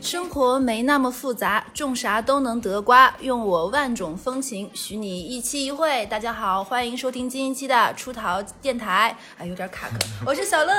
生活没那么复杂，种啥都能得瓜。用我万种风情，许你一期一会。大家好，欢迎收听新一期的出逃电台。哎，有点卡壳，我是小乐。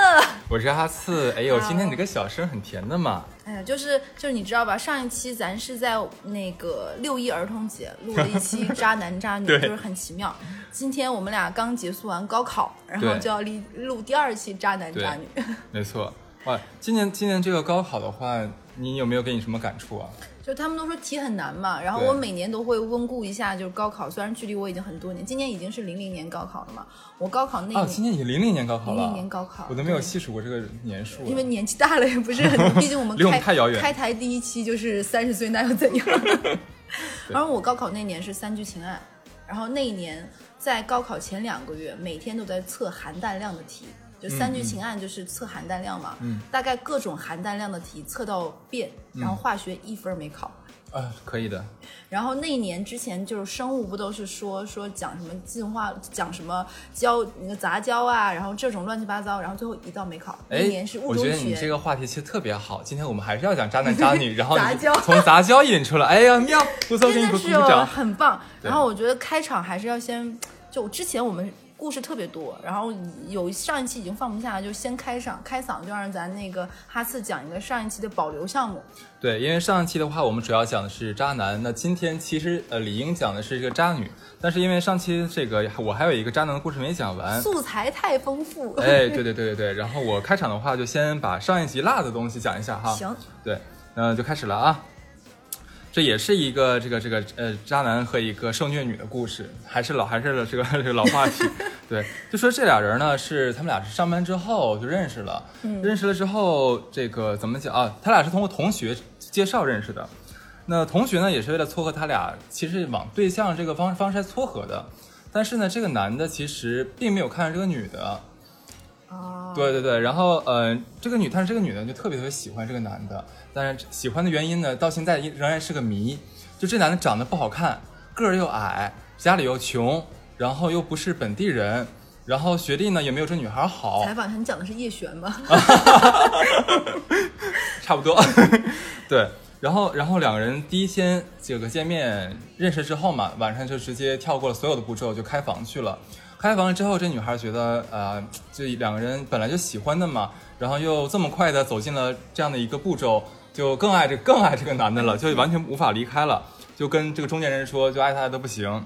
我是阿次，哎呦，今天你这个小声很甜的嘛。哎呀，就是就是你知道吧？上一期咱是在那个六一儿童节录了一期渣男渣女，就是很奇妙。今天我们俩刚结束完高考，然后就要录录第二期渣男渣女。没错，哇，今年今年这个高考的话，你有没有给你什么感触啊？就他们都说题很难嘛，然后我每年都会温故一下，就是高考。虽然距离我已经很多年，今年已经是零零年高考了嘛，我高考那年，今年已经零零年高考了，00年高考我都没有细数过这个年数，因为年纪大了也不是很，毕竟我们离我们开太遥远开台第一期就是三十岁那又怎样？然后我高考那年是三聚氰胺，然后那一年在高考前两个月，每天都在测含氮量的题。就三聚氰胺就是测含氮量嘛，嗯大概各种含氮量的题测到遍，然后化学一分没考。啊，可以的，然后那一年之前就是生物不都是说说讲什么进化，讲什么胶那个杂交啊，然后这种乱七八糟，然后最后一道没考。那年是，物我种觉得你这。个话题其实特别好，今天我们还是要讲渣男渣女，然后杂交从杂交引出来，哎呀妙，不错，给你鼓掌。很棒。然后我觉得开场还是要先，就之前我们故事特别多，然后有上一期已经放不下了，就先开上开嗓，就让咱那个哈次讲一个上一期的保留项目。对，因为上一期的话，我们主要讲的是渣男，那今天其实呃理应讲的是一个渣女，但是因为上期这个我还有一个渣男的故事没讲完，素材太丰富。哎，对对对对对，然后我开场的话就先把上一集落的东西讲一下哈。行，对，那就开始了啊。这也是一个这个这个呃渣男和一个受虐女的故事，还是老还是这个这个老话题。对，就说这俩人呢是他们俩是上班之后就认识了，认识了之后这个怎么讲啊？他俩是通过同学介绍认识的。那同学呢也是为了撮合他俩，其实往对象这个方方式来撮合的。但是呢，这个男的其实并没有看上这个女的，哦，对对对，然后呃，这个女，但是这个女的就特别特别喜欢这个男的，但是喜欢的原因呢，到现在仍然是个谜。就这男的长得不好看，个儿又矮，家里又穷，然后又不是本地人，然后学历呢也没有这女孩好，采访他，你讲的是叶璇吧？差不多。对，然后然后两个人第一天这个见面认识之后嘛，晚上就直接跳过了所有的步骤，就开房去了。开房了之后，这女孩觉得呃，这两个人本来就喜欢的嘛，然后又这么快的走进了这样的一个步骤，就更爱这更爱这个男的了，就完全无法离开了，就跟这个中间人说，就爱他的不行。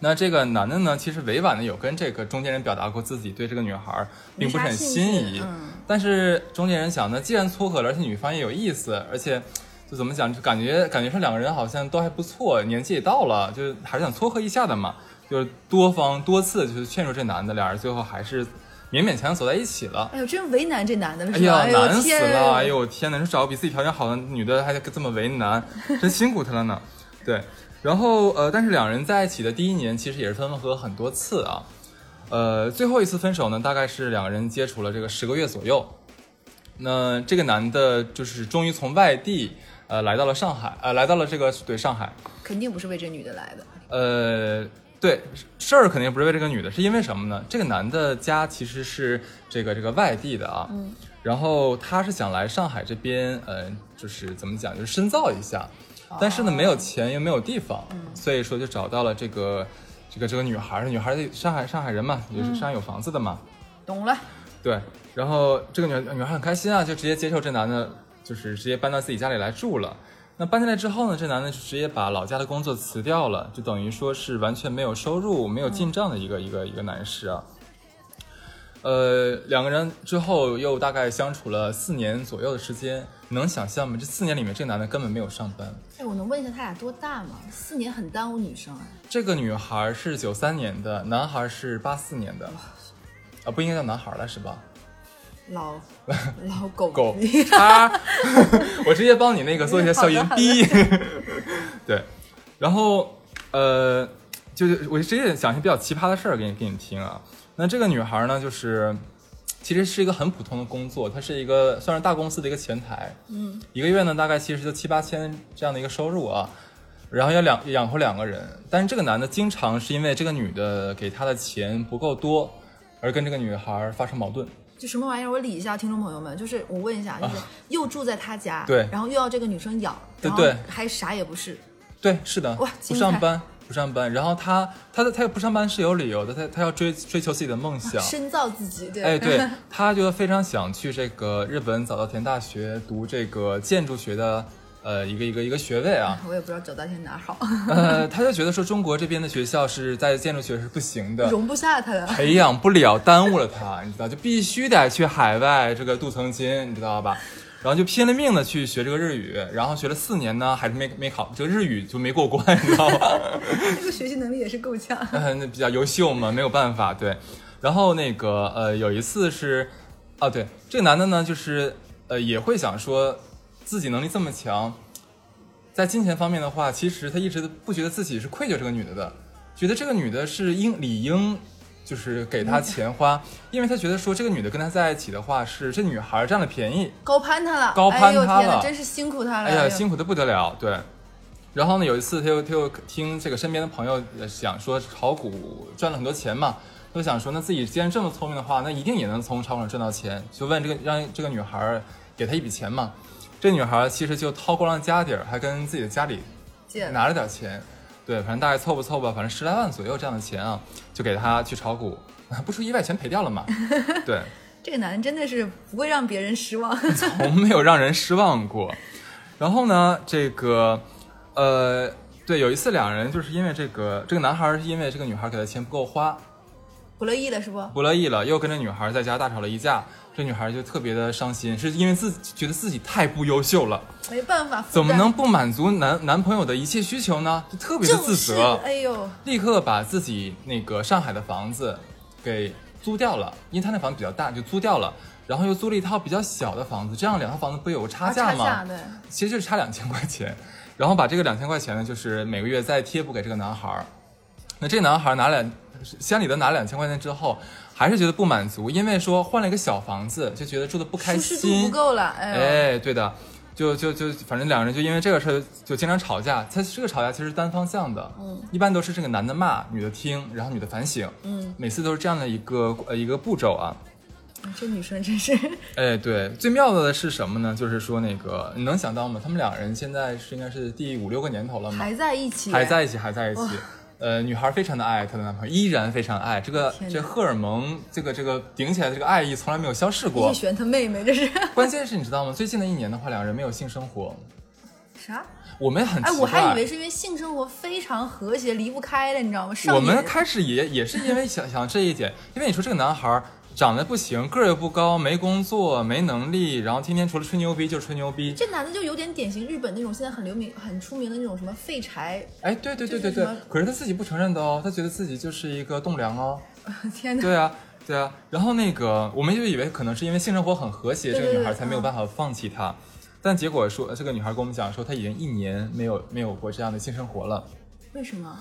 那这个男的呢，其实委婉的有跟这个中间人表达过自己对这个女孩并不是很心仪，但是中间人想呢，既然撮合了，而且女方也有意思，而且就怎么讲，就感觉感觉说两个人好像都还不错，年纪也到了，就还是想撮合一下的嘛，就是多方多次就是劝说这男的，俩人最后还是勉勉强强走在一起了。哎呦，真为难这男的了，哎？呀，难死了！哎呦，我天哪，说找个比自己条件好的女的还这么为难，真辛苦他了呢。对，然后呃，但是两人在一起的第一年，其实也是分分合很多次啊。呃，最后一次分手呢，大概是两个人接触了这个十个月左右。那这个男的就是终于从外地呃来到了上海，呃来到了这个对上海，肯定不是为这女的来的。呃，对，事儿肯定不是为这个女的，是因为什么呢？这个男的家其实是这个这个外地的啊，嗯，然后他是想来上海这边，呃，就是怎么讲，就是深造一下，但是呢没有钱又没有地方，所以说就找到了这个这个这个女孩儿，女孩儿在上海上海人嘛，也是上海有房子的嘛，懂了，对，然后这个女女孩很开心啊，就直接接受这男的，就是直接搬到自己家里来住了。那搬进来之后呢，这男的就直接把老家的工作辞掉了，就等于说是完全没有收入、没有进账的一个、一个一个男士啊。呃，两个人之后又大概相处了四年左右的时间，能想象吗？这四年里面，这个男的根本没有上班。哎，我能问一下他俩多大吗？四年很耽误女生啊。这个女孩是九三年的，男孩是八四年的，啊，不应该叫男孩了是吧？老 老狗狗逼叉，我直接帮你那个做一下消音好的好的逼。对，然后呃，就是我直接讲一些比较奇葩的事儿给你给你听啊。那这个女孩呢，就是其实是一个很普通的工作，她是一个算是大公司的一个前台，嗯，一个月呢大概其实就七八千这样的一个收入啊。然后要两养活两个人，但是这个男的经常是因为这个女的给他的钱不够多，而跟这个女孩发生矛盾。就什么玩意儿？我理一下听众朋友们，就是我问一下，就是又住在他家，对然后又要这个女生养，对对还啥也不是，对，是的，哇不上班，不上班。然后他他的他不上班是有理由的，他他要追追求自己的梦想。深造自己，对，哎，对，他就非常想去这个日本早稻田大学读这个建筑学的呃一个一个一个学位啊。我也不知道走到现在哪好，呃，他就觉得说中国这边的学校是在建筑学是不行的，容不下他的。培养不了，耽误了他，你知道，就必须得去海外这个镀层金，你知道吧？然后就拼了命的去学这个日语，然后学了四年呢，还是没没考，这个日语就没过关，你知道吗？这个学习能力也是够呛。呃，那比较优秀嘛，没有办法，对。然后那个呃，有一次是，啊，对，这个男的呢，就是呃，也会想说自己能力这么强，在金钱方面的话，其实他一直不觉得自己是愧疚这个女的的，觉得这个女的是应理应就是给他钱花，因为他觉得说这个女的跟他在一起的话，是这女孩占了便宜，高攀他了，高攀他了真是辛苦他了。哎呀，辛苦的不得了，对。然后呢，有一次他又他又听这个身边的朋友呃想说炒股赚了很多钱嘛，他就想说那自己既然这么聪明的话，那一定也能从炒股上赚到钱，就问这个让这个女孩儿给他一笔钱嘛。这女孩其实就掏光了家底儿，还跟自己的家里借拿了点钱，对，反正大概凑吧凑吧，反正十来万左右这样的钱啊，就给他去炒股，不出意外全赔掉了嘛。对，这个男人真的是不会让别人失望。从没有让人失望过。然后呢，这个，呃，对，有一次两人就是因为这个，这个男孩儿是因为这个女孩给他钱不够花，不乐意了是不？不乐意了，又跟这女孩在家大吵了一架。这女孩就特别的伤心，是因为自己觉得自己太不优秀了，没办法，怎么能不满足男男朋友的一切需求呢？就特别的自责，哎呦，立刻把自己那个上海的房子给租掉了，因为他那房子比较大，就租掉了。然后又租了一套比较小的房子，这样两套房子不有个差价吗？啊差价对，其实就是差两千块钱，然后把这个两千块钱呢，就是每个月再贴补给这个男孩儿。那这男孩儿拿两乡里的拿两千块钱之后，还是觉得不满足，因为说换了一个小房子，就觉得住的不开舒适度心，不够了，哎，哎，对的，就就就反正两个人就因为这个事儿就经常吵架。他这个吵架其实是单方向的，嗯，一般都是这个男的骂，女的听，然后女的反省，嗯，每次都是这样的一个呃一个步骤啊。这女生真是 哎，对，最妙的是什么呢？就是说那个你能想到吗？他们两人现在是应该是第五六个年头了吗？还在一起，还在一起，还在一起哇。呃，女孩非常的爱她的男朋友，依然非常爱这个这荷尔蒙，这个这个顶起来的这个爱意从来没有消逝过叶。璇他妹妹，这是关键是你知道吗？最近的一年的话，两人没有性生活，啥？我们很奇哎，怪。我还以为是因为性生活非常和谐，离不开了，你知道吗？上我们开始也也是因为想想这一点，因为你说这个男孩儿长得不行，个儿又不高，没工作，没能力，然后天天除了吹牛逼就是吹牛逼。这男的就有点典型日本那种现在很流名、很出名的那种什么废柴，哎，对对对对对可是他自己不承认的哦，他觉得自己就是一个栋梁哦。天哪！对啊，对啊。然后那个，我们就以为可能是因为性生活很和谐，对这个女孩才没有办法放弃他。但结果说，这个女孩跟我们讲说，她已经一年没有没有过这样的性生活了。为什么？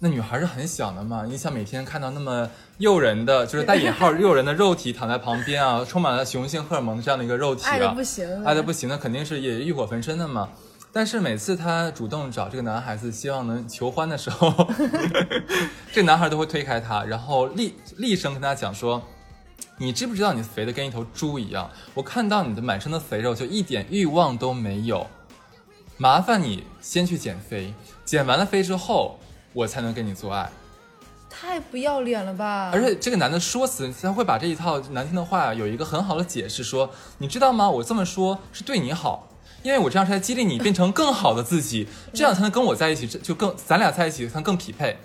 那女孩是很想的嘛，你想每天看到那么诱人的，就是带引号诱人的肉体躺在旁边啊，充满了雄性荷尔蒙的这样的一个肉体爱的啊，不行，爱的不行，那肯定是也欲火焚身的嘛。但是每次她主动找这个男孩子，希望能求欢的时候，这男孩都会推开她，然后厉厉声跟她讲说：“你知不知道你肥的跟一头猪一样？我看到你的满身的肥肉，就一点欲望都没有。麻烦你先去减肥，减完了肥之后，我才能跟你做爱。”太不要脸了吧！而且这个男的说辞，他会把这一套难听的话有一个很好的解释，说你知道吗？我这么说是对你好，因为我这样是在激励你变成更好的自己，这样才能跟我在一起，这就更咱俩在一起才能更匹配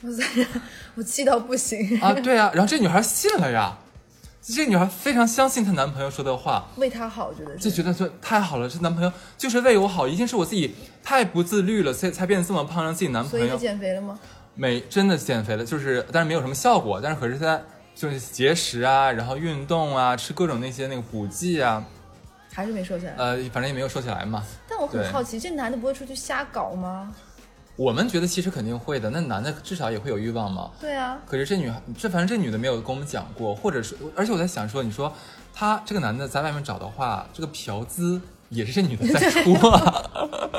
我在我气到不行，啊！对啊，然后这女孩信了呀，这个女孩非常相信她男朋友说的话，为她好，我觉得就觉得说太好了，这男朋友就是为我好，一定是我自己太不自律了，才才变得这么胖，让自己男所以就朋友减肥了吗？没真的减肥了，就是但是没有什么效果，但是可是他就是节食啊，然后运动啊，吃各种那些那个补剂啊，还是没瘦下来。呃，反正也没有瘦下来嘛。但我很好奇，这男的不会出去瞎搞吗？我们觉得其实肯定会的，那男的至少也会有欲望嘛。对啊，可是这女孩，这反正这女的没有跟我们讲过，或者是，而且我在想说，你说他这个男的在外面找的话，这个嫖资也是这女的在出啊，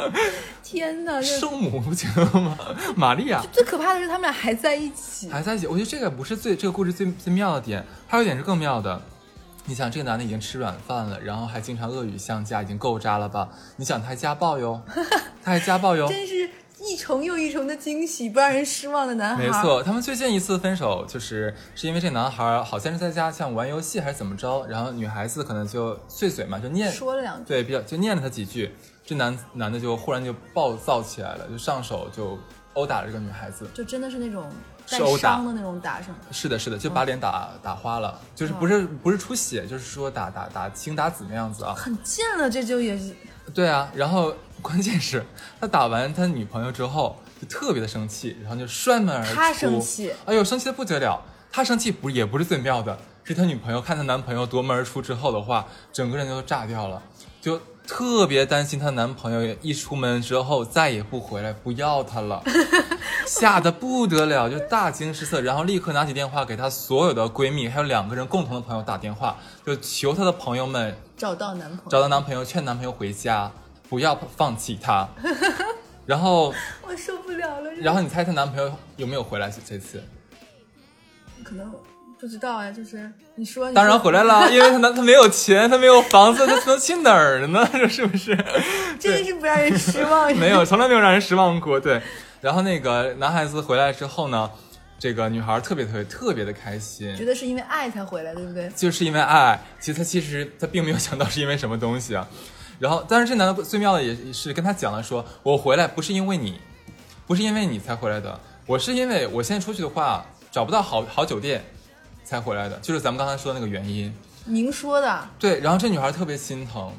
天哪！这圣母不行吗？玛利亚 最可怕的是他们俩还在一起。还在一起，我觉得这个不是最这个故事最最妙的点，还有一点是更妙的，你想这个男的已经吃软饭了，然后还经常恶语相加，已经够渣了吧？你想他还家暴哟，他还家暴哟。真是一重又一重的惊喜，不让人失望的男孩。没错，他们最近一次分手，就是是因为这男孩好像是在家像玩游戏还是怎么着，然后女孩子可能就碎嘴嘛，就念说了两句，对，比较就念了他几句，这男男的就忽然就暴躁起来了，就上手就殴打了这个女孩子。就真的是那种带是殴打伤的那种打上。是的，是的，就把脸打、打花了，就是不是不是出血，就是说打打打青打紫那样子啊。很贱了，这就也是对啊，然后关键是他打完他女朋友之后就特别的生气，然后就摔门而出。他生气，哎呦，生气的不得了。他生气不也不是最妙的，是他女朋友看她男朋友夺门而出之后的话，整个人就炸掉了，就特别担心她男朋友一出门之后再也不回来，不要她了，吓得不得了，就大惊失色，然后立刻拿起电话给她所有的闺蜜，还有两个人共同的朋友打电话，就求她的朋友们找到男朋友。找到男朋友，劝男朋友回家，不要放弃他。然后，我受不了了。然后你猜她男朋友有没有回来？这次？可能不知道呀，就是你说，你当然回来了，因为他男他没有钱，他没有房子，他能去哪儿呢？这是不是？真是不让人失望。没有，从来没有让人失望过。对，然后那个男孩子回来之后呢，这个女孩特别特别特别的开心，觉得是因为爱才回来，对不对？就是因为爱。其实她其实她并没有想到是因为什么东西啊。然后，但是这男的最妙的也是跟他讲了说，我回来不是因为你，不是因为你才回来的，我是因为我现在出去的话找不到好好酒店才回来的，就是咱们刚才说的那个原因。您说的，对，然后这女孩特别心疼，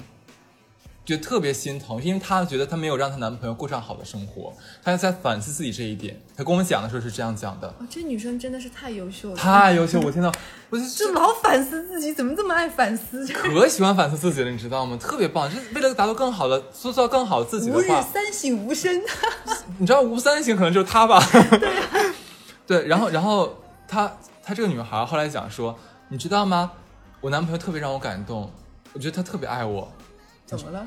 就特别心疼，因为她觉得她没有让她男朋友过上好的生活，她在反思自己这一点。她跟我们讲的时候是这样讲的，哦，这女生真的是太优秀了，太优秀，我天呐，我就 就老反思自己，怎么这么爱反思？可喜欢反思自己了，你知道吗？特别棒，就是为了达到更好的塑造更好自己的吾日话，三省吾身。你知道吴三省可能就是她吧？对、对，然后然后她她这个女孩后来讲说，你知道吗？我男朋友特别让我感动，我觉得他特别爱我，怎么了？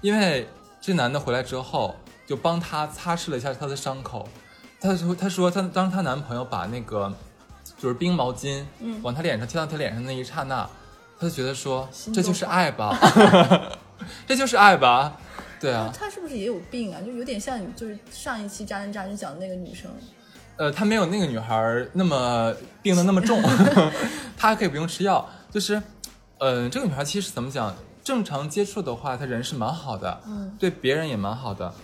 因为这男的回来之后，就帮她擦拭了一下她的伤口。她说：“她说她当她男朋友把那个就是冰毛巾，嗯往她脸上贴到她脸上那一刹那，她就觉得说这就是爱吧，这就是爱吧，对啊。她是不是也有病啊？就有点像你，就是上一期渣男渣女讲的那个女生。呃，她没有那个女孩那么病的那么重，她还可以不用吃药。就是，呃，这个女孩其实怎么讲，正常接触的话，他人是蛮好的，嗯对别人也蛮好的。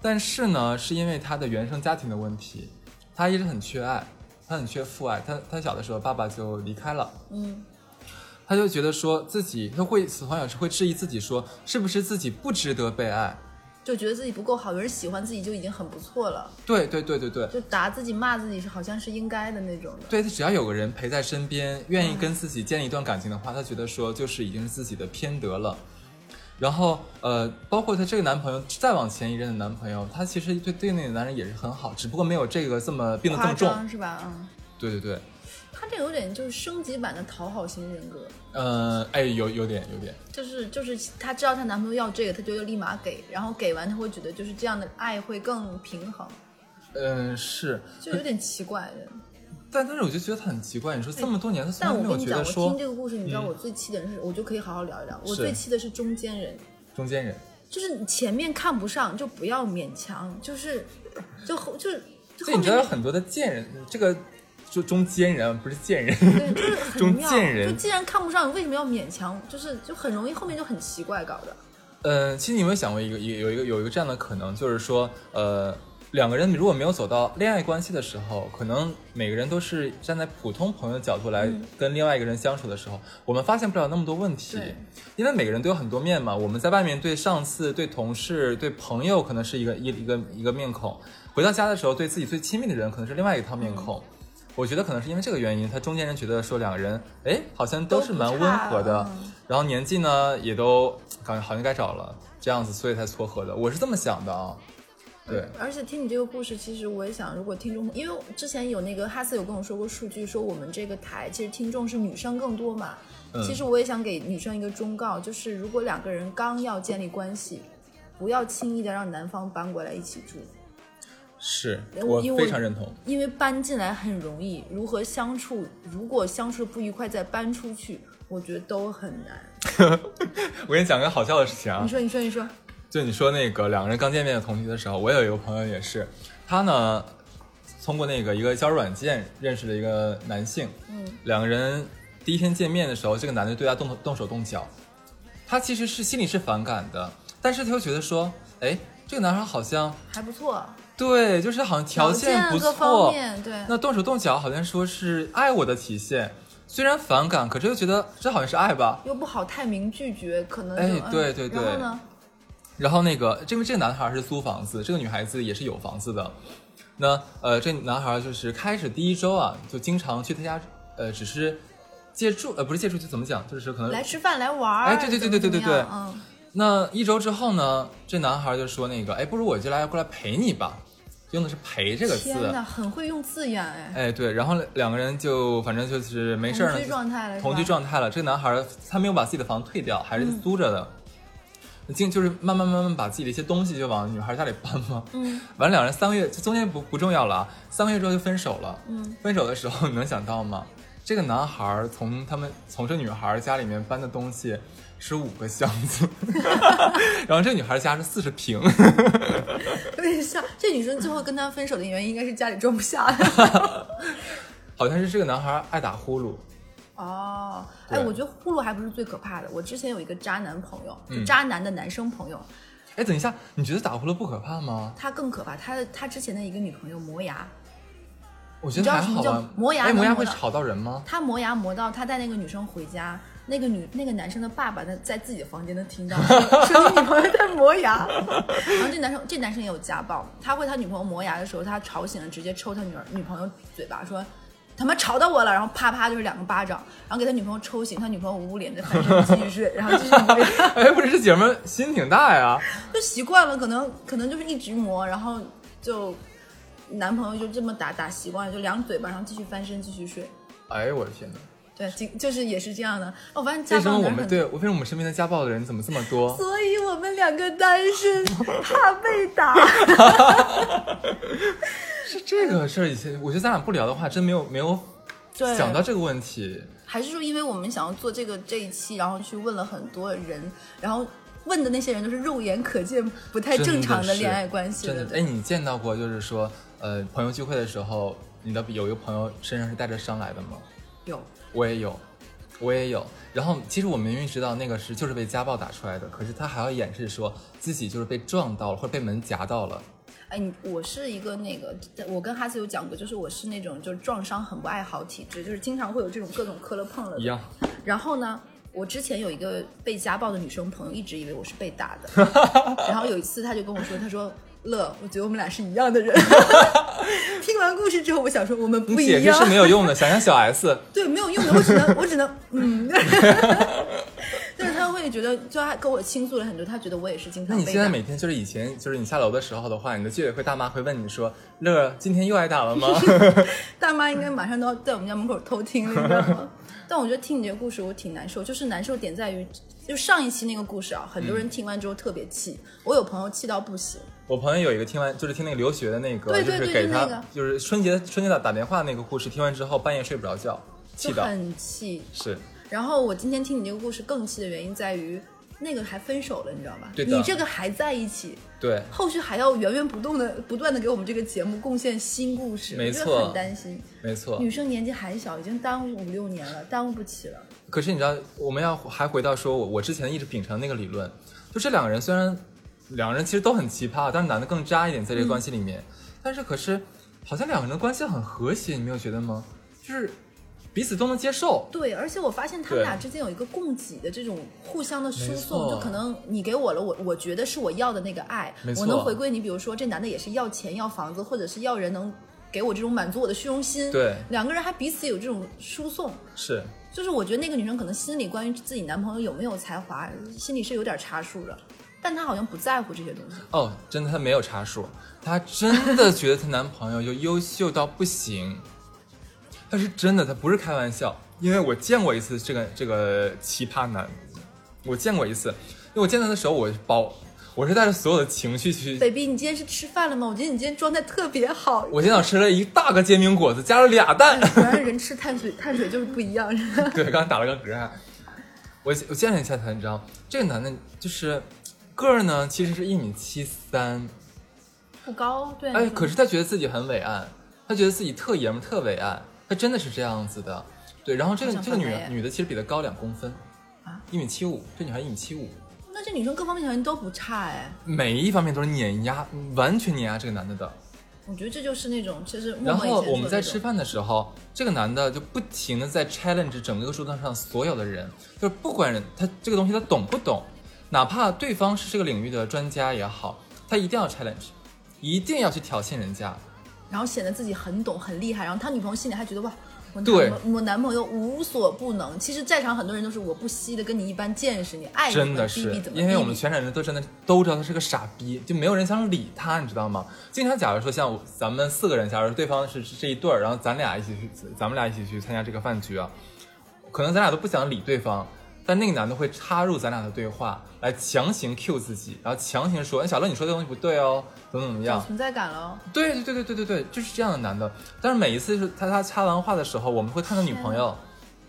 但是呢，是因为他的原生家庭的问题，他一直很缺爱，他很缺父爱。他他小的时候，爸爸就离开了，嗯，他就觉得说自己，他会从小是会质疑自己说，是不是自己不值得被爱？就觉得自己不够好，有人喜欢自己就已经很不错了，对对对对对，就打自己骂自己是好像是应该的那种的。对他只要有个人陪在身边，愿意跟自己建立一段感情的话，他觉得说就是已经是自己的偏得了。然后呃，包括她这个男朋友再往前一任的男朋友，他其实对对那个男人也是很好，只不过没有这个这么病得这么重。是吧？嗯，对对对，他这有点就是升级版的讨好型人格，呃，哎，有有点有点，就是就是她知道她男朋友要这个，她就要立马给，然后给完她会觉得就是这样的爱会更平衡，嗯、是，就有点奇怪的。但但是我就觉得他很奇怪，你说这么多年他从但来没有我跟你讲，我觉得说听这个故事，你知道嗯。我最气的人是，我就可以好好聊一聊。我最气的是中间人，中间人，就是你前面看不上就不要勉强，就是就后就所以你知道有很多的贱人，这个就中间人不是贱人，对就是 很中妙。间人就既然看不上，你为什么要勉强？就是就很容易后面就很奇怪搞的。呃，其实你有没有想过一个一个有一个有一个这样的可能，就是说，呃，两个人如果没有走到恋爱关系的时候，可能每个人都是站在普通朋友的角度来跟另外一个人相处的时候，我们发现不了那么多问题对，因为每个人都有很多面嘛。我们在外面对上司、对同事、对朋友可能是一个一一个一个面孔，回到家的时候对自己最亲密的人可能是另外一套面孔。我觉得可能是因为这个原因，他中间人觉得说两个人，哎，好像都是蛮温和的，然后年纪呢也都感觉好像该找了，这样子，所以才撮合的。我是这么想的啊。对，而且听你这个故事，其实我也想，如果听众，因为之前有那个哈斯有跟我说过数据，说我们这个台其实听众是女生更多嘛。嗯其实我也想给女生一个忠告，就是如果两个人刚要建立关系，不要轻易的让男方搬过来一起住。是我非常认同。因为搬进来很容易，如何相处，如果相处不愉快再搬出去，我觉得都很难。我给你讲个好笑的事情啊你，说，你说，你说，就你说那个两个人刚见面的同学的时候，我有一个朋友也是，他呢通过那个一个交友软件认识了一个男性，嗯，两个人第一天见面的时候，这个男的对他动动手动脚，他其实是心里是反感的，但是他又觉得说，哎，这个男孩好像还不错，对，就是好像条件不错，面对。那动手动脚好像说是爱我的体现，虽然反感，可是又觉得这好像是爱吧。又不好太明拒绝，可能哎对对对然后呢？然后那个，这个这个男孩是租房子，这个女孩子也是有房子的。那呃，这男孩就是开始第一周啊，就经常去他家，呃，只是借住，呃，不是借住，就怎么讲，就是可能来吃饭来玩儿，哎对对对对对对对嗯，那一周之后呢，这男孩就说那个，哎，不如我就来过来陪你吧，用的是陪这个字。天哪，很会用字眼哎，哎，对，然后两个人就反正就是没事儿呢，同居状态了，同居状，态了。这个男孩儿他没有把自己的房退掉，还是嗯租着的。经就是慢慢慢慢把自己的一些东西就往女孩家里搬嘛。嗯 完了，两人三个月，就中间不不重要了啊。三个月之后就分手了。嗯，分手的时候，你能想到吗？这个男孩儿从他们从这女孩儿家里面搬的东西是五个箱子，然后这女孩家是四十平。有点像这女生最后跟他分手的原因，应该是家里装不下了。好像是这个男孩爱打呼噜。哦，哎，我觉得呼噜还不是最可怕的。我之前有一个渣男朋友，渣男的男生朋友，哎，等一下，你觉得打呼噜不可怕吗？他更可怕。他的他之前的一个女朋友磨牙，我觉得还好你知道什么啊。磨牙哎，磨牙会吵到人吗？他磨牙磨到他带那个女生回家，那个女那个男生的爸爸在在自己的房间能听到，说女朋友在磨牙。然后这男生这男生也有家暴，他会他女朋友磨牙的时候，他吵醒了，直接抽他女儿女朋友嘴巴说。他妈吵到我了，然后啪啪就是两个巴掌，然后给他女朋友抽醒，他女朋友捂捂脸在翻身继续睡，然后继续磨牙，哎，不是，这姐们心挺大呀。就习惯了，可能可能就是一直磨，然后就男朋友就这么打打习惯了，就两嘴巴，然后继续翻身继续睡。哎呦我的天哪！对，就就是也是这样的。哦我发现家为什么我们对为什么我们身边的家暴的人怎么这么多？所以我们两个单身，怕被打。是这个事儿，以前我觉得咱俩不聊的话，真没有没有对，想到这个问题。还是说，因为我们想要做这个这一期，然后去问了很多人，然后问的那些人都是肉眼可见不太正常的恋爱关系了。真的，哎，你见到过就是说，呃，朋友聚会的时候，你的有一个朋友身上是带着伤来的吗？有，我也有，我也有。然后其实我明明知道那个是就是被家暴打出来的，可是他还要掩饰说自己就是被撞到了或者被门夹到了。哎，你我是一个那个，我跟哈斯有讲过，就是我是那种就是撞伤很不爱好体质，就是经常会有这种各种磕了碰了的一样，然后呢，我之前有一个被家暴的女生朋友，一直以为我是被打的。然后有一次，她就跟我说：“她说乐，我觉得我们俩是一样的人。”听完故事之后，我想说我们不一样你解释是，没有用的，想想小 S，对，没有用的，我只能我只能嗯。但是他会觉得，就他跟我倾诉了很多，他觉得我也是经常那你。现在每天就是以前就是你下楼的时候的话，你的居委会大妈会问你说：“乐，今天又挨打了吗？”大妈应该马上都要在我们家门口偷听了，你知道吗？但我觉得听你这个故事我挺难受，就是难受点在于，就上一期那个故事啊，很多人听完之后特别气，我有朋友气到不行。我朋友有一个听完就是听那个留学的那个，对对对就是给他就那个就是春节春节打打电话那个故事，听完之后半夜睡不着觉，气到就很气。是然后我今天听你这个故事更气的原因在于，那个还分手了，你知道吧？对你这个还在一起，对，后续还要源源不断的、不断的给我们这个节目贡献新故事，没错很担心。没错。女生年纪还小，已经耽误五六年了，耽误不起了。可是你知道，我们要还回到说，我我之前一直秉承那个理论，就这两个人虽然两个人其实都很奇葩，但是男的更渣一点在这个关系里面，但是可是好像两个人的关系很和谐，你没有觉得吗？就是彼此都能接受。对，而且我发现他们俩之间有一个供给的这种互相的输送，就可能你给我了，我我觉得是我要的那个爱我能回归你。比如说这男的也是要钱要房子，或者是要人能给我这种满足我的虚荣心。对两个人还彼此有这种输送。是，就是我觉得那个女生可能心里关于自己男朋友有没有才华，心里是有点差数的，但她好像不在乎这些东西。哦，真的，她没有查数，她真的 觉得她男朋友就优秀到不行，她是真的，她不是开玩笑，因为我见过一次这个这个奇葩男，我见过一次，因为我见他的时候，我包我是带着所有的情绪去。baby，你今天是吃饭了吗？我觉得你今天状态特别好。我今天早上吃了一大个煎饼果子，加了俩蛋。果然人吃碳水，碳水就是不一样。对，刚才打了个嗝。我我见了一下他，你知道，这个男的就是个儿呢，其实是一米七三，不高，对。哎，可是他觉得自己很伟岸，他觉得自己特爷们特伟岸，他真的是这样子的。对，然后这个这个女女的其实比他高两公分，啊，一米七五，这女孩一米七五，那这女生各方面条件都不差哎，每一方面都是碾压，完全碾压这个男的的。我觉得这就是那种，其实默然后我们在吃饭的时候，这个男的就不停的在 challenge 整个桌子上所有的人，就是不管人他这个东西他懂不懂，哪怕对方是这个领域的专家也好，他一定要 challenge，一定要去挑衅人家。然后显得自己很懂很厉害，然后他女朋友心里还觉得哇，我对男我男朋友无所不能。其实，在场很多人都是我不惜的跟你一般见识，你爱你真的是怎么逼逼怎，么因为我们全场人都真的都知道他是个傻逼，就没有人想理他，你知道吗？经常假如说像我咱们四个人，假如对方是是这一对儿，然后咱俩一起去，咱们俩一起去参加这个饭局啊，可能咱俩都不想理对方，但那个男的会插入咱俩的对话，来强行 cue 自己，然后强行说，哎，小乐你说的东西不对哦，怎么怎么样？有存在感了。对对对对对对对，就是这样的男的。但是每一次是他他插完话的时候，我们会看到女朋友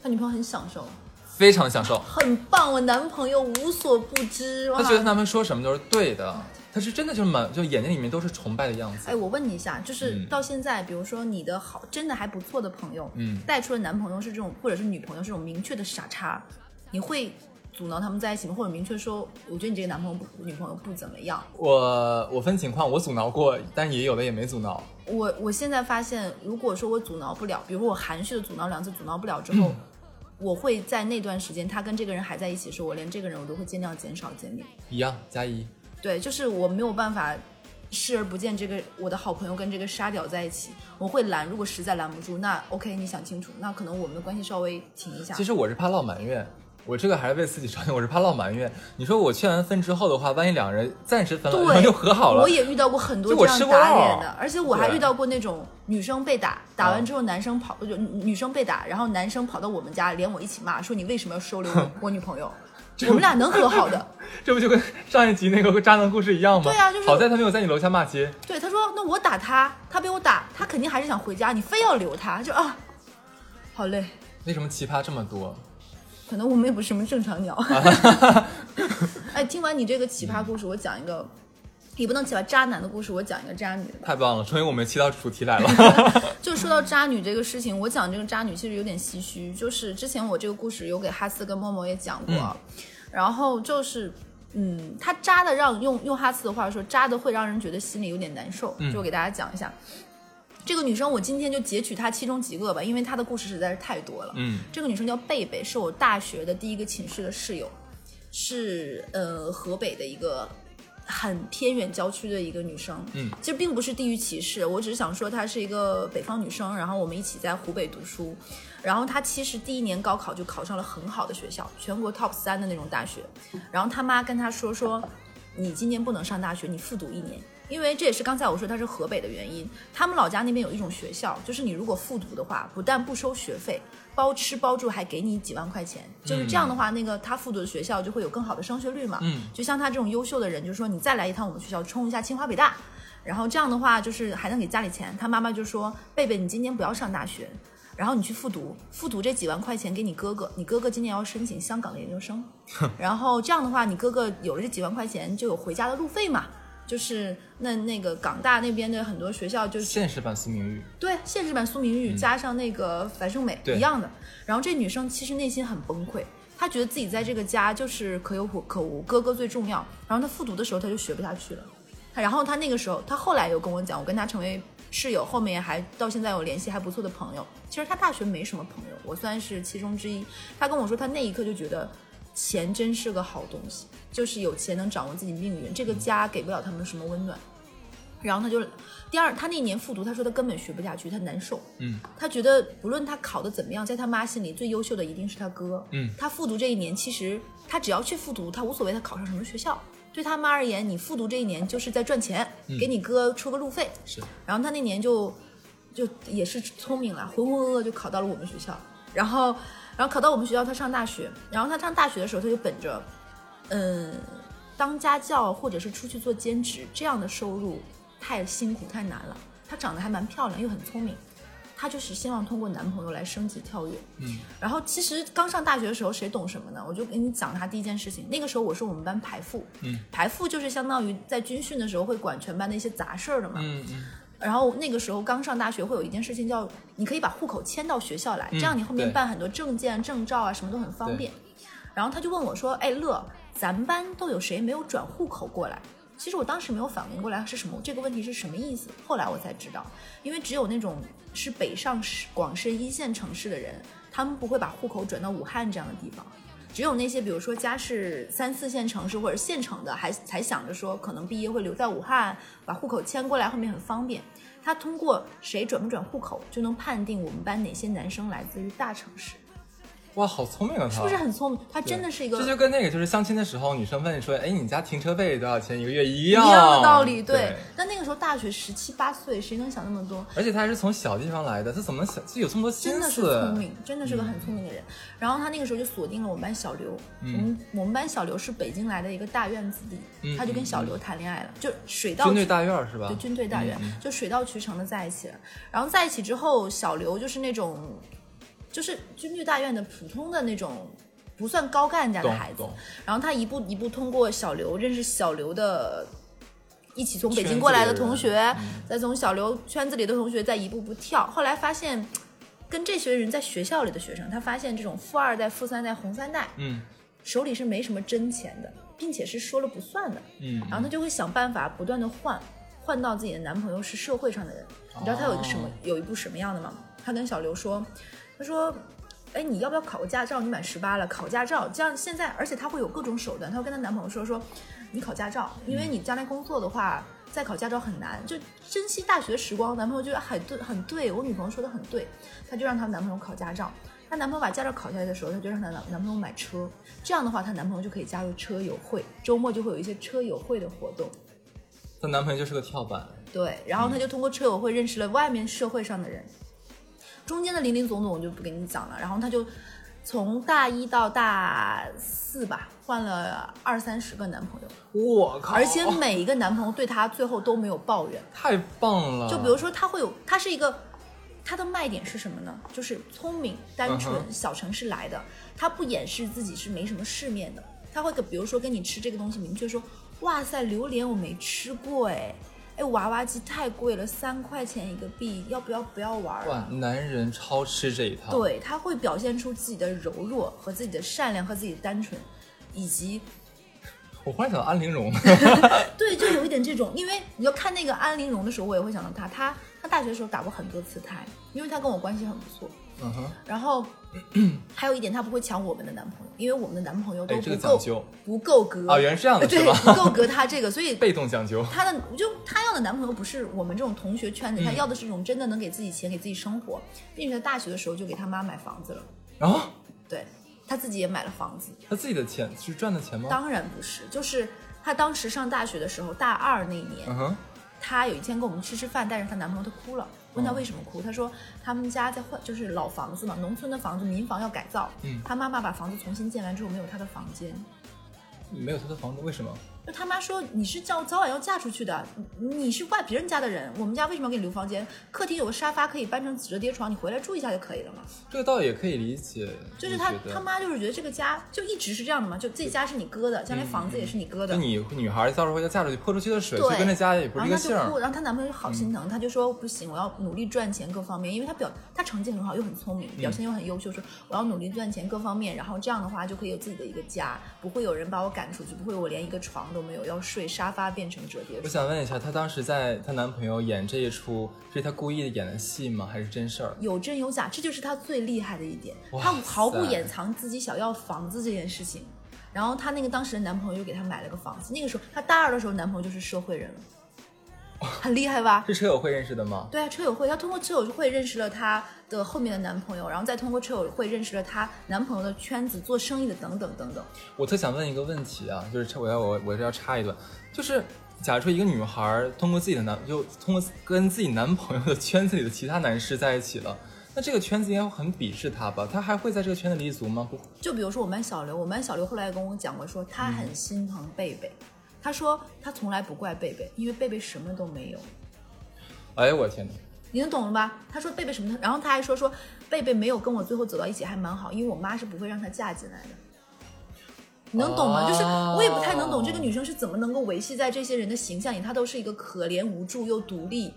他女朋友很享受，非常享受，很棒，我男朋友无所不知。他觉得他们说什么都是对的，他是真的就是满就眼睛里面都是崇拜的样子。哎，我问你一下，就是嗯到现在，比如说你的好真的还不错的朋友，嗯带出了男朋友是这种，或者是女朋友是这种明确的傻叉，你会阻挠他们在一起吗？或者明确说，我觉得你这个男朋友不女朋友不怎么样？我我分情况，我阻挠过，但也有的也没阻挠。我我现在发现，如果说我阻挠不了，比如说我含蓄的阻挠两次，阻挠不了之后，我会在那段时间他跟这个人还在一起的时候，我连这个人我都会尽量减少见面。一样加一，对，就是我没有办法视而不见这个我的好朋友跟这个沙屌在一起，我会拦。如果实在拦不住，那 OK，你想清楚，那可能我们的关系稍微停一下其。实我是怕落埋怨，我这个还是为自己着想，我是怕落埋怨。你说我劝完分之后的话，万一两人暂时分了，然后对，又和好了我，也遇到过很多这样打脸的，而且我还遇到过那种女生被打，打完啊之后男生跑，就女生被打，然后男生跑到我们家，连我一起骂，说你为什么要收留我我女朋友？我们俩能和好的。这不就跟上一集那个渣男故事一样吗？对啊就是好在他没有在你楼下骂街。对，他说那我打他，他被我打，他肯定还是想回家，你非要留他，就啊，好累。为什么奇葩这么多？可能我们也不是什么正常鸟。哎，听完你这个奇葩故事，我讲一个，也不能奇葩渣男的故事，我讲一个渣女。太棒了，终于我们切到主题来了。就说到渣女这个事情，我讲这个渣女其实有点唏嘘，就是之前我这个故事有给哈斯跟默默也讲过，嗯然后就是。嗯，他渣的让用用哈斯的话说，渣的会让人觉得心里有点难受。嗯就我给大家讲一下，这个女生我今天就截取她其中几个吧，因为她的故事实在是太多了。嗯，这个女生叫贝贝，是我大学的第一个寝室的室友，是呃河北的一个很偏远郊区的一个女生。嗯，其实并不是地域歧视，我只是想说她是一个北方女生，然后我们一起在湖北读书，然后她其实第一年高考就考上了很好的学校，全国 top 三的那种大学，然后她妈跟她说说，你今年不能上大学，你复读一年。因为这也是刚才我说他是河北的原因，他们老家那边有一种学校，就是你如果复读的话，不但不收学费，包吃包住，还给你几万块钱。就是这样的话，那个他复读的学校就会有更好的升学率嘛。嗯就像他这种优秀的人，就是说你再来一趟我们学校，冲一下清华北大，然后这样的话就是还能给家里钱。他妈妈就说：“贝贝，你今年不要上大学，然后你去复读，复读这几万块钱给你哥哥，你哥哥今年要申请香港的研究生，然后这样的话，你哥哥有了这几万块钱，就有回家的路费嘛。”就是那那个港大那边的很多学校，就是现实版苏明玉，对，现实版苏明玉、加上那个樊胜美对一样的。然后这女生其实内心很崩溃，她觉得自己在这个家就是可有可无，哥哥最重要。然后她复读的时候，她就学不下去了。她然后她那个时候，她后来有跟我讲，我跟她成为室友，后面还到现在有联系还不错的朋友。其实她大学没什么朋友，我算是其中之一。她跟我说，她那一刻就觉得钱真是个好东西，就是有钱能掌握自己命运，这个家给不了他们什么温暖。然后他就第二，他那年复读，他说他根本学不下去，他难受。嗯，他觉得不论他考的怎么样，在他妈心里最优秀的一定是他哥。嗯他复读这一年，其实他只要去复读，他无所谓他考上什么学校。对他妈而言，你复读这一年就是在赚钱，给你哥出个路费。是然后他那年就就也是聪明了，浑浑噩噩就考到了我们学校。然后，然后考到我们学校，他上大学。然后他上大学的时候，他就本着，嗯，当家教或者是出去做兼职，这样的收入太辛苦太难了。她长得还蛮漂亮，又很聪明，她就是希望通过男朋友来升级跳跃。嗯，然后其实刚上大学的时候，谁懂什么呢？我就跟你讲她第一件事情。那个时候我是我们班排副，嗯，排副就是相当于在军训的时候会管全班的一些杂事儿的嘛。嗯嗯，然后那个时候刚上大学，会有一件事情叫，你可以把户口迁到学校来，这样你后面办很多证件、证照啊，什么都很方便。然后他就问我说：“哎，乐，咱们班都有谁没有转户口过来？”其实我当时没有反应过来是什么这个问题是什么意思，后来我才知道，因为只有那种是北上广深一线城市的人，他们不会把户口转到武汉这样的地方。只有那些比如说家是三四线城市或者县城的，还才想着说可能毕业会留在武汉，把户口迁过来，后面很方便。他通过谁转不转户口，就能判定我们班哪些男生来自于大城市，哇，好聪明啊，他是不是很聪明？他真的是一个这就跟那个就是相亲的时候，女生问你说，哎，你家停车费多少钱一个月一样一样样的道理。对，但那个时候大学十七八岁，谁能想那么多？而且他还是从小地方来的，他怎么想就有这么多心思真的是？聪明，真的是个很聪明的人。然后他那个时候就锁定了我们班小刘，我们我们班小刘是北京来的一个大院子弟，嗯他就跟小刘谈恋爱了，就水到军队大院是吧？对，军队大院、嗯就水到渠成的在一起了。然后在一起之后，小刘就是那种，就是军队大院的普通的那种，不算高干家的孩子。然后他一步一步通过小刘认识小刘的。一起从北京过来的同学，再从小刘圈子里的同学，再一步步跳。后来发现，跟这些人在学校里的学生，他发现这种富二代、富三代、红三代嗯手里是没什么真钱的，并且是说了不算的。嗯，然后他就会想办法不断的换，换到自己的男朋友是社会上的人。你知道他有一个什么，有一部什么样的吗？他跟小刘说，她说。哎，你要不要考个驾照？你满十八了，考驾照，这样现在，而且她会有各种手段。她会跟她男朋友说说，你考驾照，因为你将来工作的话，再考驾照很难，就珍惜大学时光。男朋友觉得很对，很对，我女朋友说的很对，她就让她男朋友考驾照。她男朋友把驾照考下来的时候，她就让她男男朋友买车，这样的话，她男朋友就可以加入车友会，周末就会有一些车友会的活动。她男朋友就是个跳板。对，然后她就通过车友会认识了外面社会上的人，中间的林林总总我就不跟你讲了。然后她就从大一到大四吧，换了二三十个男朋友，我靠！而且每一个男朋友对她最后都没有抱怨。太棒了。就比如说，他会有，他是一个，他的卖点是什么呢？就是聪明、单纯嗯，小城市来的，他不掩饰自己是没什么世面的。他会跟，比如说跟你吃这个东西，明确说，哇塞，榴莲我没吃过哎，哎，娃娃机太贵了，三块钱一个币，要不要不要玩男人超吃这一套。，对，他会表现出自己的柔弱和自己的善良和自己的单纯，以及 我忽然想到安陵容，对，就有一点这种，因为你要看那个安陵容的时候，我也会想到她，她她大学的时候打过很多次胎，因为她跟我关系很不错。嗯哼，然后 还有一点，她不会抢我们的男朋友，因为我们的男朋友都不够、个讲究不够格啊，原来是这样的，对，吧？不够格她这个，所以 被动讲究。她的就她要的男朋友不是我们这种同学圈子，她嗯要的是一种真的能给自己钱、给自己生活，并且她大学的时候就给她妈买房子了，然后对她自己也买了房子。他自己的钱是赚的钱吗？当然不是，就是她当时上大学的时候，大二那一年，嗯哼，她有一天跟我们吃吃饭，带着她男朋友，她哭了。问她哦为什么哭，他说他们家在换，就是老房子嘛，农村的房子，民房要改造。嗯他妈妈把房子重新建完之后，没有他的房间。没有他的房子，为什么？就他妈说你是叫早晚要嫁出去的，你你是外别人家的人，我们家为什么要给你留房间？客厅有个沙发可以搬成折叠床，你回来住一下就可以了嘛。这个倒也可以理解。就是他他妈就是觉得这个家就一直是这样的嘛，就自己家是你哥的，将来房子也是你哥的。就你女孩到时候要嫁出去，泼出去的水，对就跟这家也不是然一个姓后她就哭，然后她男朋友就好心疼，她就说不行，我要努力赚钱，各方面，因为她表她成绩很好，又很聪明，表现又很优秀，说我要努力赚钱，各方面，然后这样的话就可以有自己的一个家，不会有人把我赶出去，不会我连一个床都没有，要睡沙发变成折叠我。想问一下，她当时在她男朋友演这一出，是她故意演的戏吗？还是真事儿？有真有假，这就是她最厉害的一点，她毫不掩藏自己想要房子这件事情。然后她那个当时的男朋友又给她买了个房子，那个时候她大二的时候，男朋友就是社会人了，很厉害吧？是车友会认识的吗？对啊，车友会，她通过车友会认识了她的后面的男朋友，然后再通过车友会认识了她男朋友的圈子、做生意的等等等等。我特想问一个问题啊，就是我要我我这要插一段，就是假如说一个女孩通过自己的男，就通过跟自己男朋友的圈子里的其他男士在一起了，那这个圈子应该很鄙视他吧？他还会在这个圈子立足吗？不，就比如说我们班小刘，我们班小刘后来跟我讲过说，他很心疼贝贝。他说他从来不怪贝贝，因为贝贝什么都没有。哎呦我天哪！你能懂了吧？他说贝贝什么，然后他还说说贝贝没有跟我最后走到一起还蛮好，因为我妈是不会让她嫁进来的。你能懂吗？哦就是我也不太能懂这个女生是怎么能够维系在这些人的形象里，她都是一个可怜无助又独立。